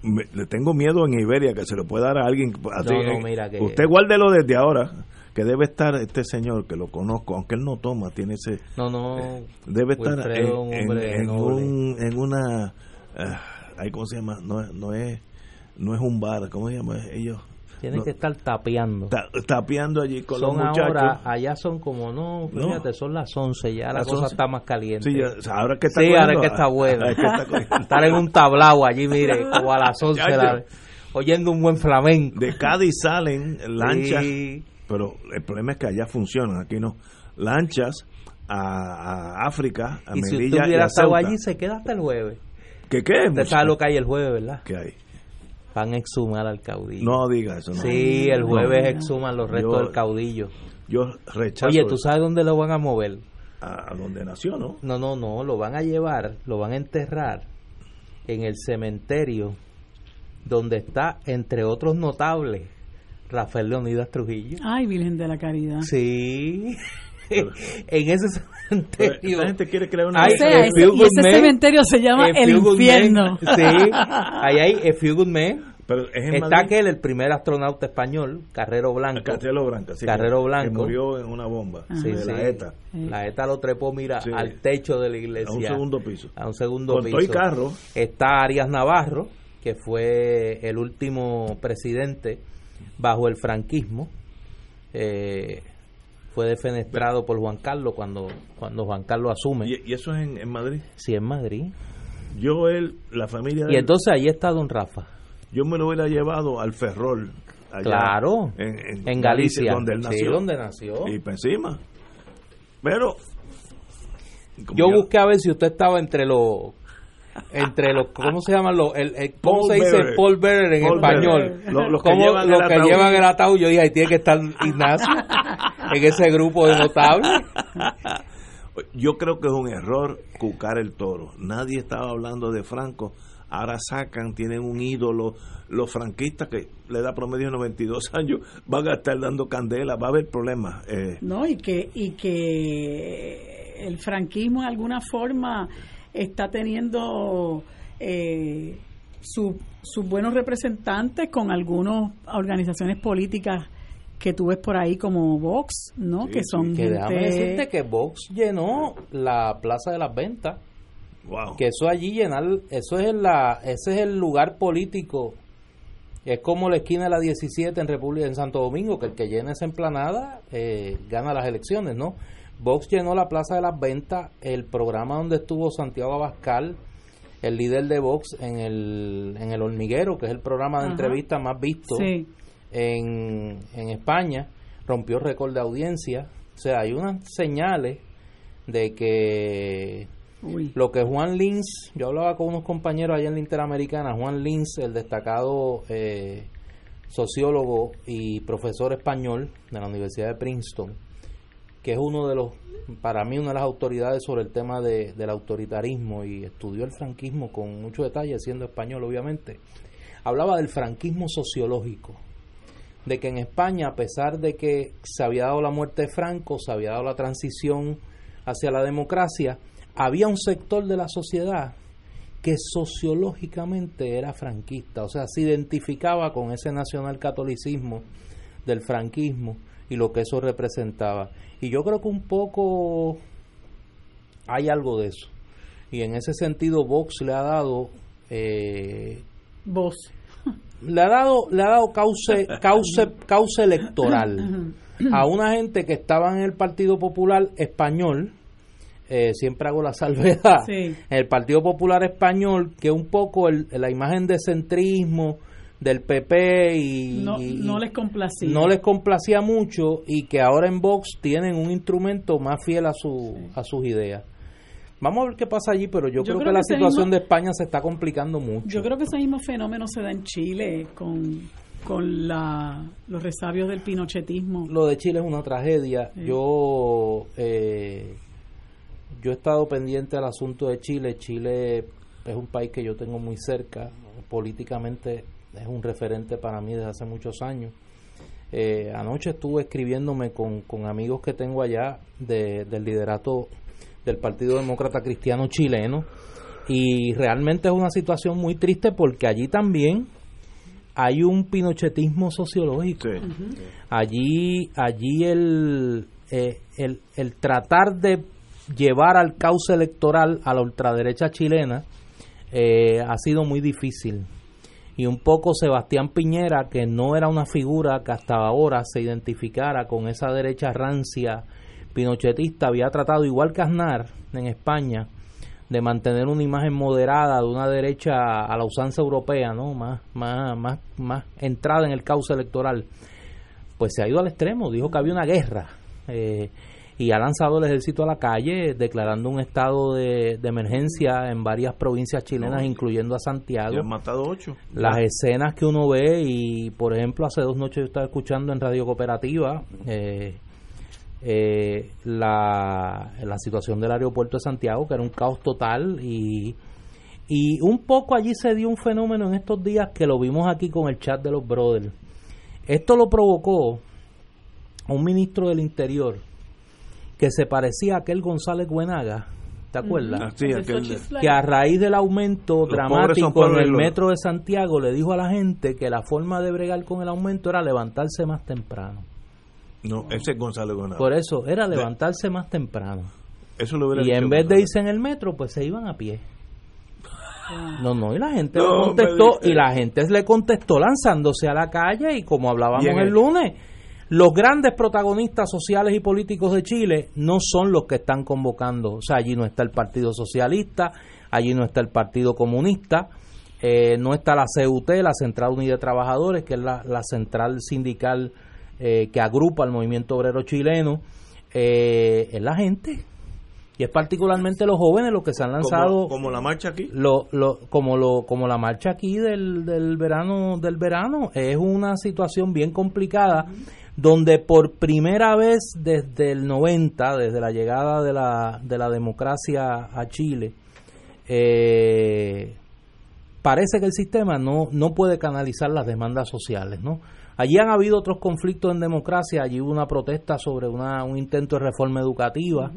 le tengo miedo en Iberia que se lo pueda dar a alguien. Así, no, mira que... Usted guárdelo desde ahora, que debe estar este señor que lo conozco, aunque él no toma, tiene ese. No, no. Eh, debe estar en, en, un, en una. Uh, ¿Cómo se llama? No, no, es, no es un bar, ¿cómo se llama? Ellos tienen que estar tapeando. tapeando allí con los muchachos. Ahora, allá son como, no, fíjate, son las 11, ya la cosa está más caliente. Sí, ahora que está Sí, ahora que está bueno. Estar en un tablao allí, mire, como a las 11, oyendo un buen flamenco. De Cádiz salen lanchas, pero el problema es que allá funcionan, aquí no. Lanchas a, África, a y si usted hubiera estado allí, se queda hasta el jueves. ¿Qué qué? Usted sabe lo que hay el jueves, ¿verdad? ¿Qué hay? Van a exhumar al caudillo. No diga eso. No. Sí, el jueves exhuman los restos del caudillo. Yo rechazo. Oye, ¿tú sabes dónde lo van a mover? A, donde nació, ¿no? No, no, no. Lo van a llevar, lo van a enterrar en el cementerio donde está, entre otros notables, Rafael Leonidas Trujillo. Ay, Virgen de la Caridad. Sí. en ese cementerio. La gente quiere crear una. ese, y ese cementerio se llama El Infierno. sí, ahí hay A Few Good Men. Pero Está aquel, el primer astronauta español, Carrero Blanco. Carrero Blanco, sí. Carrero Blanco. Que murió en una bomba. Sí, de la ETA. La ETA lo trepó, mira, al techo de la iglesia. A un segundo piso. A un segundo Con piso. carro. Está Arias Navarro, que fue el último presidente bajo el franquismo. Eh, fue defenestrado por Juan Carlos cuando, cuando Juan Carlos asume. ¿Y, eso es en, Madrid? Sí, en Madrid. Yo, él, la familia Y entonces ahí está don Rafa. Yo me lo hubiera llevado al Ferrol. claro, en, Galicia, donde él nació. Sí, donde nació. Y para encima. Pero... Yo busqué a ver si usted estaba entre los entre los cómo se llaman los el, cómo se dice Paul Bearer en español los, que, llevan, el que llevan el ataúd yo dije ahí tiene que estar Ignacio en ese grupo de notables yo creo que es un error cucar el toro nadie estaba hablando de Franco ahora sacan, tienen un ídolo, los franquistas que le da promedio 92 años van a estar dando candela, va a haber problemas. Eh. No, y que, y que el franquismo en alguna forma está teniendo eh, sus buenos representantes con algunas organizaciones políticas que tú ves por ahí como Vox, ¿no? que son que déjame decirte que Vox llenó la Plaza de las Ventas. Wow. Que eso allí llenar, eso es la, ese es el lugar político. Es como la esquina de la 17 en República en Santo Domingo, que el que llena esa emplanada eh, gana las elecciones, ¿no? Vox llenó la Plaza de las Ventas, el programa donde estuvo Santiago Abascal, el líder de Vox en el, en el hormiguero, que es el programa de entrevista más visto en, en España, rompió récord de audiencia. O sea, hay unas señales de que lo que Juan Lins, yo hablaba con unos compañeros allá en la Interamericana, Juan Lins, el destacado eh, sociólogo y profesor español de la Universidad de Princeton, que es uno de los, para mí, una de las autoridades sobre el tema de, del autoritarismo y estudió el franquismo con mucho detalle, siendo español obviamente, hablaba del franquismo sociológico de que en España, a pesar de que se había dado la muerte de Franco, se había dado la transición hacia la democracia, había un sector de la sociedad que sociológicamente era franquista, o sea, se identificaba con ese nacionalcatolicismo del franquismo y lo que eso representaba. Y yo creo que un poco hay algo de eso. Y en ese sentido Vox le ha dado... Eh, Voz le ha dado, le ha dado cauce, cauce, cauce electoral a una gente que estaba en el Partido Popular Español, eh, siempre hago la salvedad, el Partido Popular Español, que un poco la imagen de centrismo del PP y no, les complacía. no les complacía mucho y que ahora en Vox tienen un instrumento más fiel a su a sus ideas Vamos a ver qué pasa allí, pero yo, creo, que, la situación de España se está complicando mucho. Yo creo que ese mismo fenómeno se da en Chile con, con la, los resabios del pinochetismo. Lo de Chile es una tragedia. Yo eh, yo he estado pendiente al asunto de Chile. Chile es un país que yo tengo muy cerca. Políticamente es un referente para mí desde hace muchos años. Eh, anoche estuve escribiéndome con, con amigos que tengo allá de, del liderato del Partido Demócrata Cristiano chileno y realmente es una situación muy triste porque allí también hay un pinochetismo sociológico. Allí, allí el, eh, el, el, tratar de llevar al cauce electoral a la ultraderecha chilena eh, ha sido muy difícil. Y un poco Sebastián Piñera, que no era una figura que hasta ahora se identificara con esa derecha rancia pinochetista había tratado, igual que Aznar en España, de mantener una imagen moderada de una derecha a la usanza europea, ¿no? Más, más, más, más entrada en el cauce electoral, pues se ha ido al extremo, dijo que había una guerra eh, y ha lanzado el ejército a la calle declarando un estado de, emergencia en varias provincias chilenas, incluyendo a Santiago. han matado ocho. Las escenas que uno ve y, por ejemplo, hace dos noches yo estaba escuchando en Radio Cooperativa, eh, eh, la, la situación del aeropuerto de Santiago, que era un caos total y, y un poco allí se dio un fenómeno en estos días que lo vimos aquí con el chat de los brothers. Esto lo provocó un ministro del Interior que se parecía a aquel González Buenaga, ¿te acuerdas? Ah, que a raíz del aumento dramático en el metro de Santiago le dijo a la gente que la forma de bregar con el aumento era levantarse más temprano. No, ese es Gonzalo González. Por eso, era levantarse más temprano. Eso lo y en vez de irse en el metro, pues se iban a pie. No, no, y la gente le contestó, y la gente le contestó lanzándose a la calle, y como hablábamos el, lunes, los grandes protagonistas sociales y políticos de Chile no son los que están convocando. O sea, allí no está el Partido Socialista, allí no está el Partido Comunista, eh, no está la CUT, la Central Unida de Trabajadores, que es la, la central sindical eh, que agrupa al movimiento obrero chileno, eh, es la gente. Y es particularmente los jóvenes los que se han lanzado. Como, la marcha aquí. Lo, lo, como, lo, como la marcha aquí del, del, verano, del verano. Es una situación bien complicada donde por primera vez desde el 90, desde la llegada de la, de la democracia a Chile, eh, parece que el sistema no, no puede canalizar las demandas sociales, ¿no? Allí han habido otros conflictos en democracia, allí hubo una protesta sobre una, un intento de reforma educativa,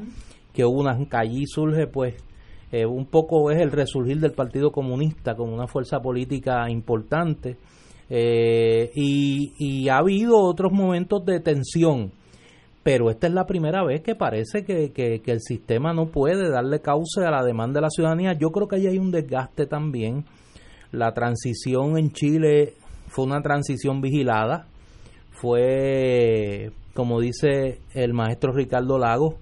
que hubo una, allí surge pues eh, un poco es el resurgir del Partido Comunista como una fuerza política importante eh, y, y, ha habido otros momentos de tensión, pero esta es la primera vez que parece que, que, que el sistema no puede darle cauce a la demanda de la ciudadanía. Yo creo que ahí hay un desgaste también. La transición en Chile fue una transición vigilada, fue, como dice el maestro Ricardo Lagos,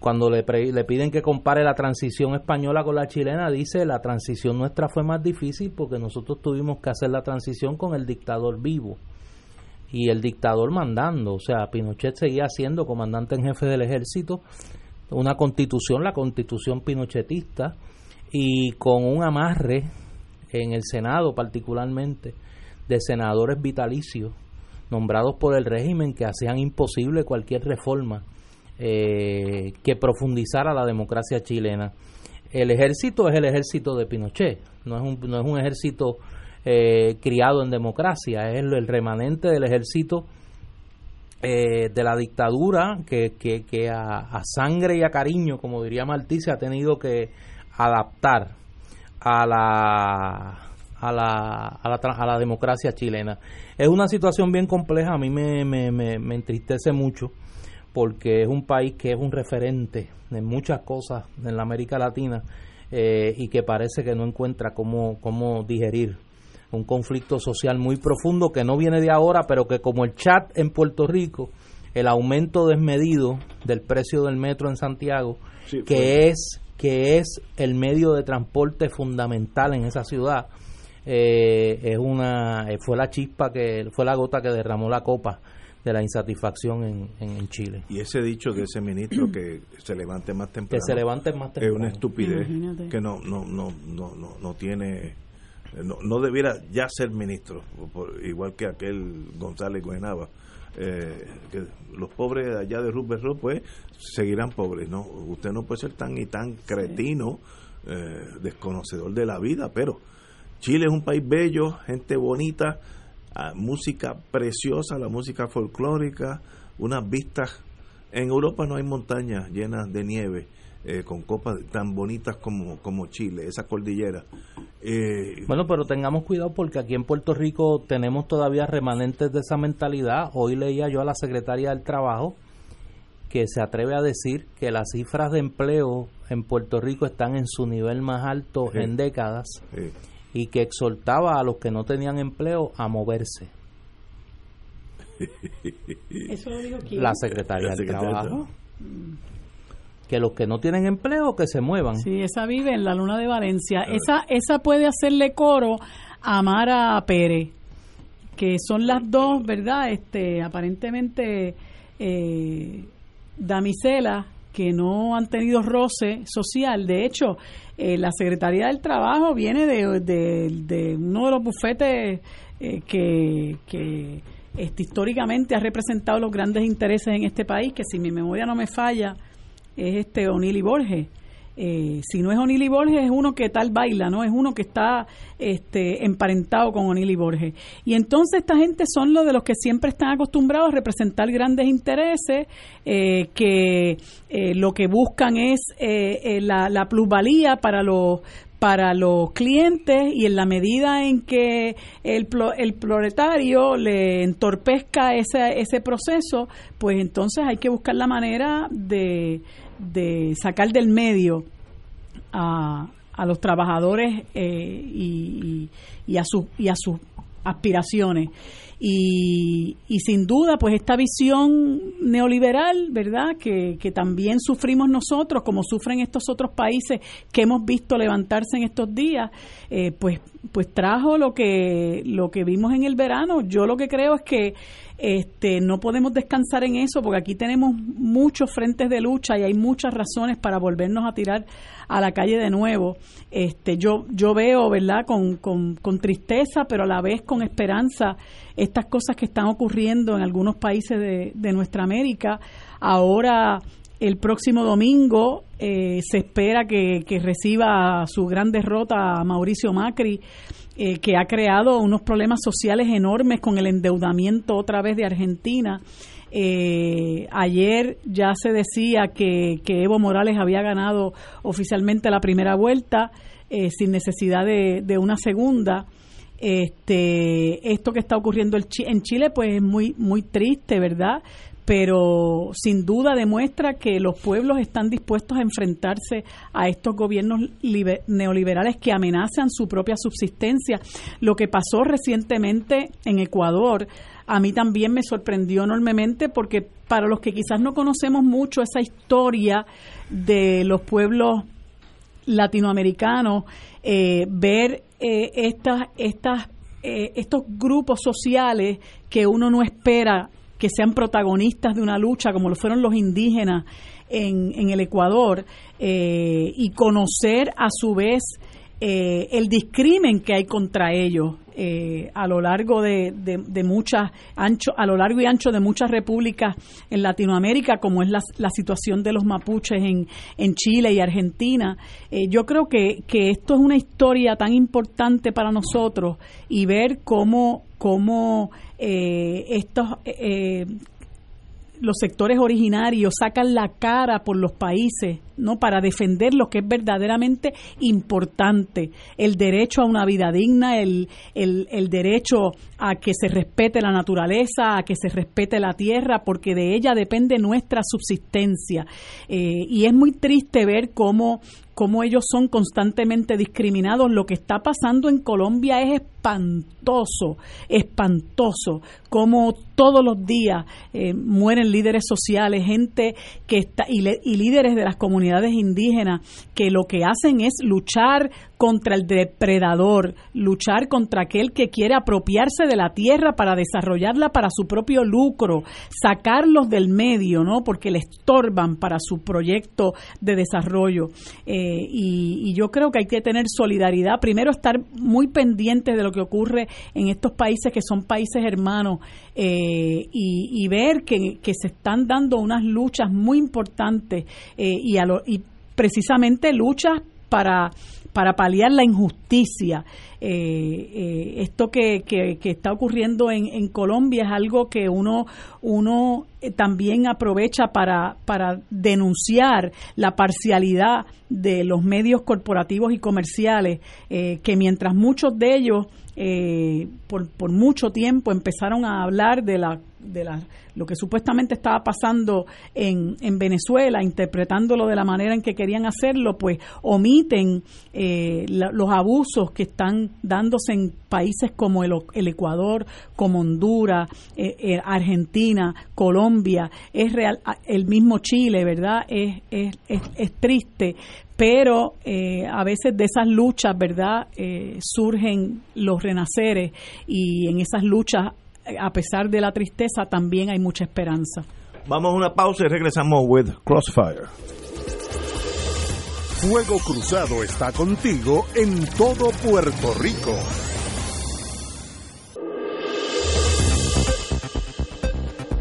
cuando le, le piden que compare la transición española con la chilena, dice la transición nuestra fue más difícil porque nosotros tuvimos que hacer la transición con el dictador vivo y el dictador mandando, o sea, Pinochet seguía siendo comandante en jefe del ejército, una constitución, la constitución pinochetista, y con un amarre en el Senado particularmente de senadores vitalicios nombrados por el régimen que hacían imposible cualquier reforma eh, que profundizara la democracia chilena. El ejército es el ejército de Pinochet, no es un, no es un ejército eh, criado en democracia, es el, remanente del ejército eh, de la dictadura que, que, a, sangre y a cariño, como diría Martí, se ha tenido que adaptar a la a la, a la, a la democracia chilena. Es una situación bien compleja, a mí me, me, me, entristece mucho porque es un país que es un referente en muchas cosas en la América Latina eh, y que parece que no encuentra cómo, cómo digerir un conflicto social muy profundo que no viene de ahora, pero que como el chat en Puerto Rico, el aumento desmedido del precio del metro en Santiago, que es que es el medio de transporte fundamental en esa ciudad, eh, es una eh, fue la chispa que fue la gota que derramó la copa de la insatisfacción en, en, Chile. Y ese dicho de ese ministro que se levante más temprano. Que se levante más Es una estupidez que no no no no no, no tiene no, no, debiera ya ser ministro, igual que aquel González Guenaba. Eh, que los pobres allá de Rupert pues seguirán pobres, ¿no? Usted no puede ser tan y tan cretino, eh, desconocedor de la vida, pero Chile es un país bello, gente bonita, ah, música preciosa, la música folclórica, unas vistas. En Europa no hay montañas llenas de nieve. Eh, con copas tan bonitas como, como Chile, esa cordillera. Eh, bueno, pero tengamos cuidado porque aquí en Puerto Rico tenemos todavía remanentes de esa mentalidad. Hoy leía yo a la secretaria del Trabajo que se atreve a decir que las cifras de empleo en Puerto Rico están en su nivel más alto en décadas y que exhortaba a los que no tenían empleo a moverse. ¿Eso lo dijo quién? La secretaria del Trabajo. Que los que no tienen empleo, que se muevan. Sí, esa vive en la Luna de Valencia. Esa, esa puede hacerle coro a Mara Pérez, que son las dos, ¿verdad? Este, aparentemente eh, damiselas que no han tenido roce social. De hecho, eh, la Secretaría del Trabajo viene de, de, uno de los bufetes eh, que, que este, históricamente ha representado los grandes intereses en este país, que si mi memoria no me falla, es este O'Neill y Borges. Eh, si no es O'Neill y Borges, es uno que tal baila, ¿no? Es uno que está este, emparentado con O'Neill y Borges. Y entonces esta gente son los de los que siempre están acostumbrados a representar grandes intereses, eh, que eh, lo que buscan es la, la plusvalía para los para los clientes y en la medida en que el, el proletario le entorpezca ese, ese proceso, pues entonces hay que buscar la manera de, de sacar del medio a, a los trabajadores eh, y, y, a sus y a sus aspiraciones. Y, y, sin duda pues esta visión neoliberal verdad que, que, también sufrimos nosotros como sufren estos otros países que hemos visto levantarse en estos días eh, pues pues trajo lo que lo que vimos en el verano yo lo que creo es que este, no podemos descansar en eso porque aquí tenemos muchos frentes de lucha y hay muchas razones para volvernos a tirar a la calle de nuevo. Este, yo, yo veo, ¿verdad?, con, con, con tristeza, pero a la vez con esperanza, estas cosas que están ocurriendo en algunos países de, de nuestra América. Ahora el próximo domingo eh, se espera que, reciba su gran derrota a Mauricio Macri, eh, que ha creado unos problemas sociales enormes con el endeudamiento otra vez de Argentina. Eh, ayer ya se decía que, Evo Morales había ganado oficialmente la primera vuelta sin necesidad de, de, una segunda. Este, esto que está ocurriendo en Chile pues es muy muy triste, ¿verdad? Pero sin duda demuestra que los pueblos están dispuestos a enfrentarse a estos gobiernos neoliberales que amenazan su propia subsistencia. Lo que pasó recientemente en Ecuador a mí también me sorprendió enormemente porque para los que quizás no conocemos mucho esa historia de los pueblos latinoamericanos, eh, ver eh, estas, estas, eh, estos grupos sociales que uno no espera que sean protagonistas de una lucha como lo fueron los indígenas en, en el Ecuador eh, y conocer a su vez eh, el discrimen que hay contra ellos eh, a lo largo de, de, muchas ancho a lo largo y ancho de muchas repúblicas en Latinoamérica como es la, la situación de los mapuches en, en Chile y Argentina. Yo creo que, que esto es una historia tan importante para nosotros y ver cómo cómo eh, estos eh, los sectores originarios sacan la cara por los países, ¿no? Para defender lo que es verdaderamente importante, el derecho a una vida digna, el, el, derecho a que se respete la naturaleza, a que se respete la tierra, porque de ella depende nuestra subsistencia. Eh, y es muy triste ver cómo cómo ellos son constantemente discriminados. Lo que está pasando en Colombia es espantoso, espantoso, como todos los días eh, mueren líderes sociales, gente que está y, y líderes de las comunidades indígenas que lo que hacen es luchar contra el depredador, luchar contra aquel que quiere apropiarse de la tierra para desarrollarla para su propio lucro, sacarlos del medio, ¿no? Porque le estorban para su proyecto de desarrollo. Eh, y, yo creo que hay que tener solidaridad. Primero, estar muy pendientes de lo que ocurre en estos países que son países hermanos eh, y, ver que, se están dando unas luchas muy importantes eh, y, a y precisamente luchas para para paliar la injusticia. Eh, eh, esto que, que, está ocurriendo en, Colombia es algo que uno, uno eh, también aprovecha para, para denunciar la parcialidad de los medios corporativos y comerciales, que mientras muchos de ellos por, por mucho tiempo empezaron a hablar de la de la, lo que supuestamente estaba pasando en, en, Venezuela, interpretándolo de la manera en que querían hacerlo, pues omiten eh, los abusos que están dándose en países como el, el Ecuador, como Honduras, eh, eh, Argentina, Colombia, es real, el mismo Chile, ¿verdad? Es, es, es, triste, pero a veces de esas luchas, ¿verdad? surgen los renaceres y en esas luchas a pesar de la tristeza, también hay mucha esperanza. Vamos a una pausa y regresamos with Crossfire. Fuego Cruzado está contigo en todo Puerto Rico.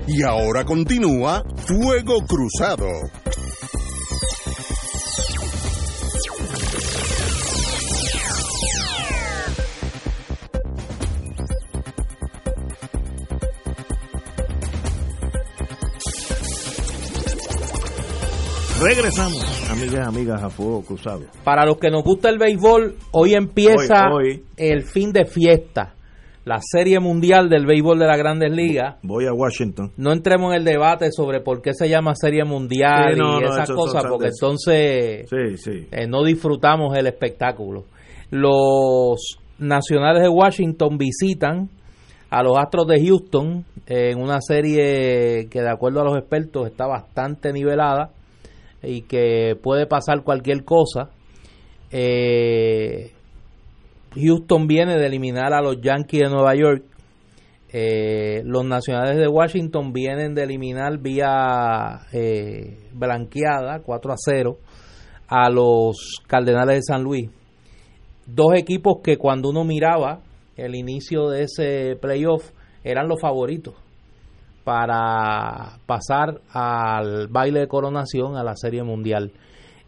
Y ahora continúa Fuego Cruzado. Regresamos, amigas, amigas, a Fuego Cruzado. Para los que nos gusta el béisbol, hoy empieza el fin de fiesta, la Serie Mundial del Béisbol de las Grandes Ligas. Voy a Washington. No entremos en el debate sobre por qué se llama Serie Mundial y esas cosas, porque entonces eh, no disfrutamos el espectáculo. Los nacionales de Washington visitan a los Astros de Houston en una serie que de acuerdo a los expertos está bastante nivelada y que puede pasar cualquier cosa. Eh, Houston viene de eliminar a los Yankees de Nueva York. Eh, los nacionales de Washington vienen de eliminar vía eh, blanqueada 4 a 0 a los Cardenales de San Luis. Dos equipos que cuando uno miraba el inicio de ese playoff eran los favoritos para pasar al baile de coronación a la Serie Mundial.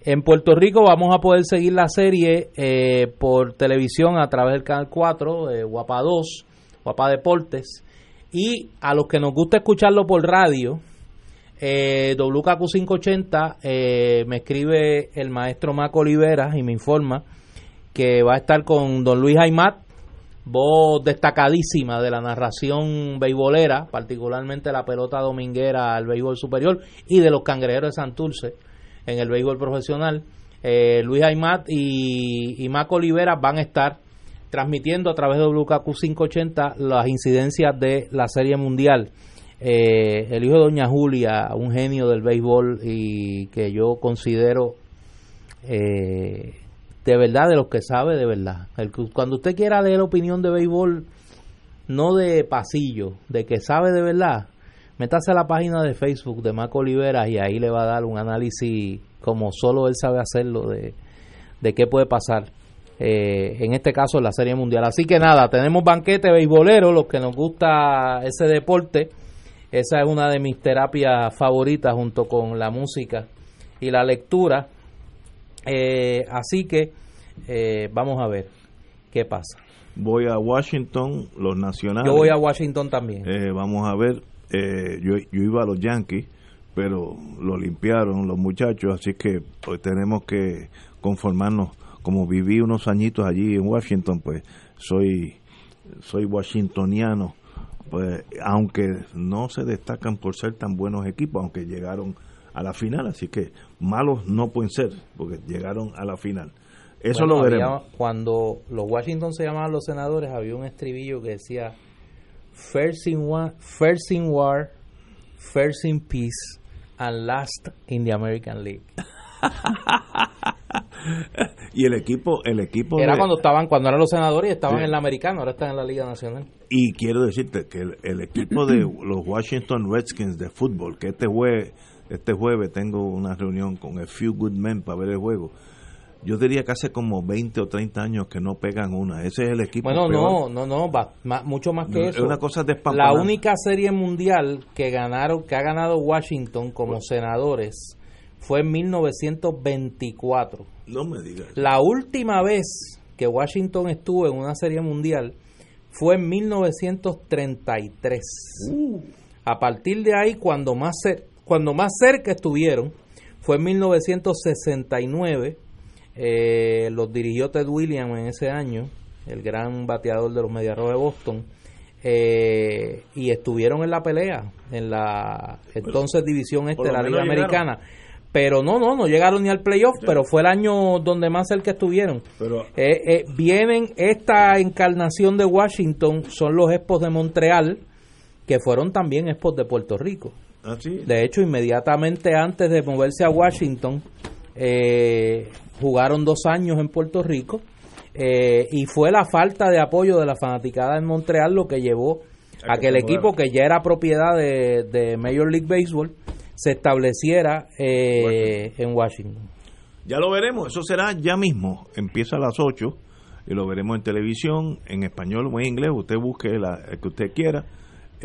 En Puerto Rico vamos a poder seguir la serie eh, por televisión a través del Canal 4, eh, Guapa 2, Guapa Deportes. Y a los que nos gusta escucharlo por radio, eh, WKQ 580 eh, me escribe el maestro Maco Olivera y me informa que va a estar con don Luis Aymat, voz destacadísima de la narración beisbolera, particularmente la pelota dominguera al béisbol superior y de los cangrejeros de Santurce en el béisbol profesional. Eh, Luis Aymat y, y Maco Olivera van a estar transmitiendo a través de WKQ 580 las incidencias de la Serie Mundial. Eh, el hijo de Doña Julia, un genio del béisbol y que yo considero eh, de verdad de los que sabe de verdad. El, cuando usted quiera leer opinión de béisbol, no de pasillo, de que sabe de verdad, métase a la página de Facebook de Marco Oliveras y ahí le va a dar un análisis como solo él sabe hacerlo de, de qué puede pasar. Eh, en este caso la Serie Mundial. Así que nada, tenemos banquete beisbolero, los que nos gusta ese deporte. Esa es una de mis terapias favoritas junto con la música y la lectura. Eh, así que eh, vamos a ver qué pasa. Voy a Washington, los nacionales. Yo voy a Washington también. Eh, vamos a ver, yo, yo iba a los Yankees, pero lo limpiaron los muchachos, así que pues tenemos que conformarnos. Como viví unos añitos allí en Washington, pues soy, soy washingtoniano pues aunque no se destacan por ser tan buenos equipos, aunque llegaron a la final, así que malos no pueden ser, porque llegaron a la final. Eso lo veremos. cuando los Washington se llamaban los senadores, había un estribillo que decía first in, war, first in war, first in peace, and last in the American League. y el equipo el equipo era cuando estaban cuando eran los senadores y estaban en la americana ahora están en la liga nacional y quiero decirte que el, equipo de los Washington Redskins de fútbol que este jueves este jueves tengo una reunión con el Few Good Men para ver el juego yo diría que hace como 20 o 30 años que no pegan una. Ese es el equipo. Bueno, no, no, no, va, mucho más que eso. Es una cosa La única serie mundial que ganaron, que ha ganado Washington como senadores fue en 1924. No me digas. La última vez que Washington estuvo en una serie mundial fue en 1933. Uh. A partir de ahí, cuando más, cuando más cerca estuvieron, fue en 1969. Eh, los dirigió Ted Williams en ese año, el gran bateador de los Medias de Boston. Eh, y estuvieron en la pelea, en la entonces división este de la Liga Americana pero no, no, no llegaron ni al playoff, pero fue el año donde más cerca estuvieron. Pero, eh, eh, vienen esta encarnación de Washington, son los Expos de Montreal, que fueron también Expos de Puerto Rico. Ah, de hecho, inmediatamente antes de moverse a Washington, eh, jugaron dos años en Puerto Rico, y fue la falta de apoyo de la fanaticada en Montreal lo que llevó a que el equipo que ya era propiedad de, de Major League Baseball, se estableciera eh, en Washington. Ya lo veremos, eso será ya mismo, empieza a las 8 y lo veremos en televisión, en español o en inglés, usted busque la, el que usted quiera,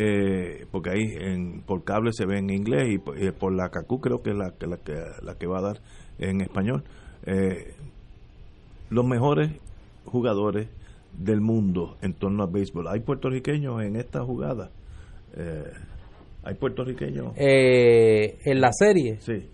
eh, porque ahí en, por cable se ve en inglés y, por la CACU creo que es la, la, que, la que va a dar en español. Eh, los mejores jugadores del mundo en torno al béisbol. Hay puertorriqueños en esta jugada. Eh, ¿Hay puertorriqueños? Eh, en la serie. Sí.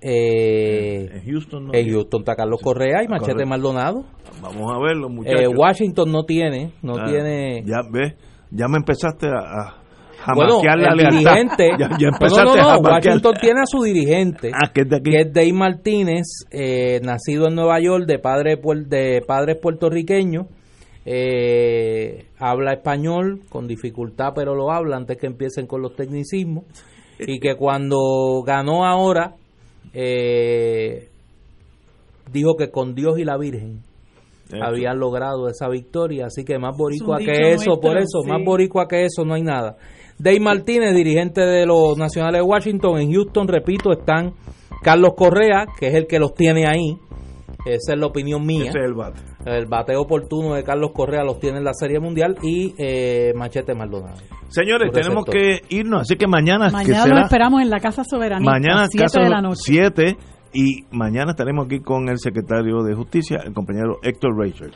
Eh, en Houston no. En Houston está Carlos Correa y Machete Maldonado. Vamos a verlo, muchachos. Eh, Washington no tiene, no ah, tiene. Ya ves, ya me empezaste a, a bueno, el dirigente. ya, empezaste no, no, no, Washington tiene a su dirigente, ah, que es de aquí. que es Dave Martínez, eh, nacido en Nueva York, de padre de padres puertorriqueños eh, habla español con dificultad, pero lo habla antes que empiecen con los tecnicismos. Y que cuando ganó ahora, eh, dijo que con Dios y la Virgen eso. había logrado esa victoria. Así que más boricua que eso, por eso, más boricua que eso no hay nada. Dave Martínez, dirigente de los Nacionales de Washington, en Houston, repito, están Carlos Correa, que es el que los tiene ahí. Esa es la opinión mía. Ese es el bate. El bateo oportuno de Carlos Correa los tiene en la Serie Mundial y eh, Machete Maldonado. Señores, tenemos que irnos, así que mañana. Mañana que será, lo esperamos en la Casa Soberanía. Mañana, 7 de la noche y mañana estaremos aquí con el secretario de Justicia, el compañero Héctor Reichert.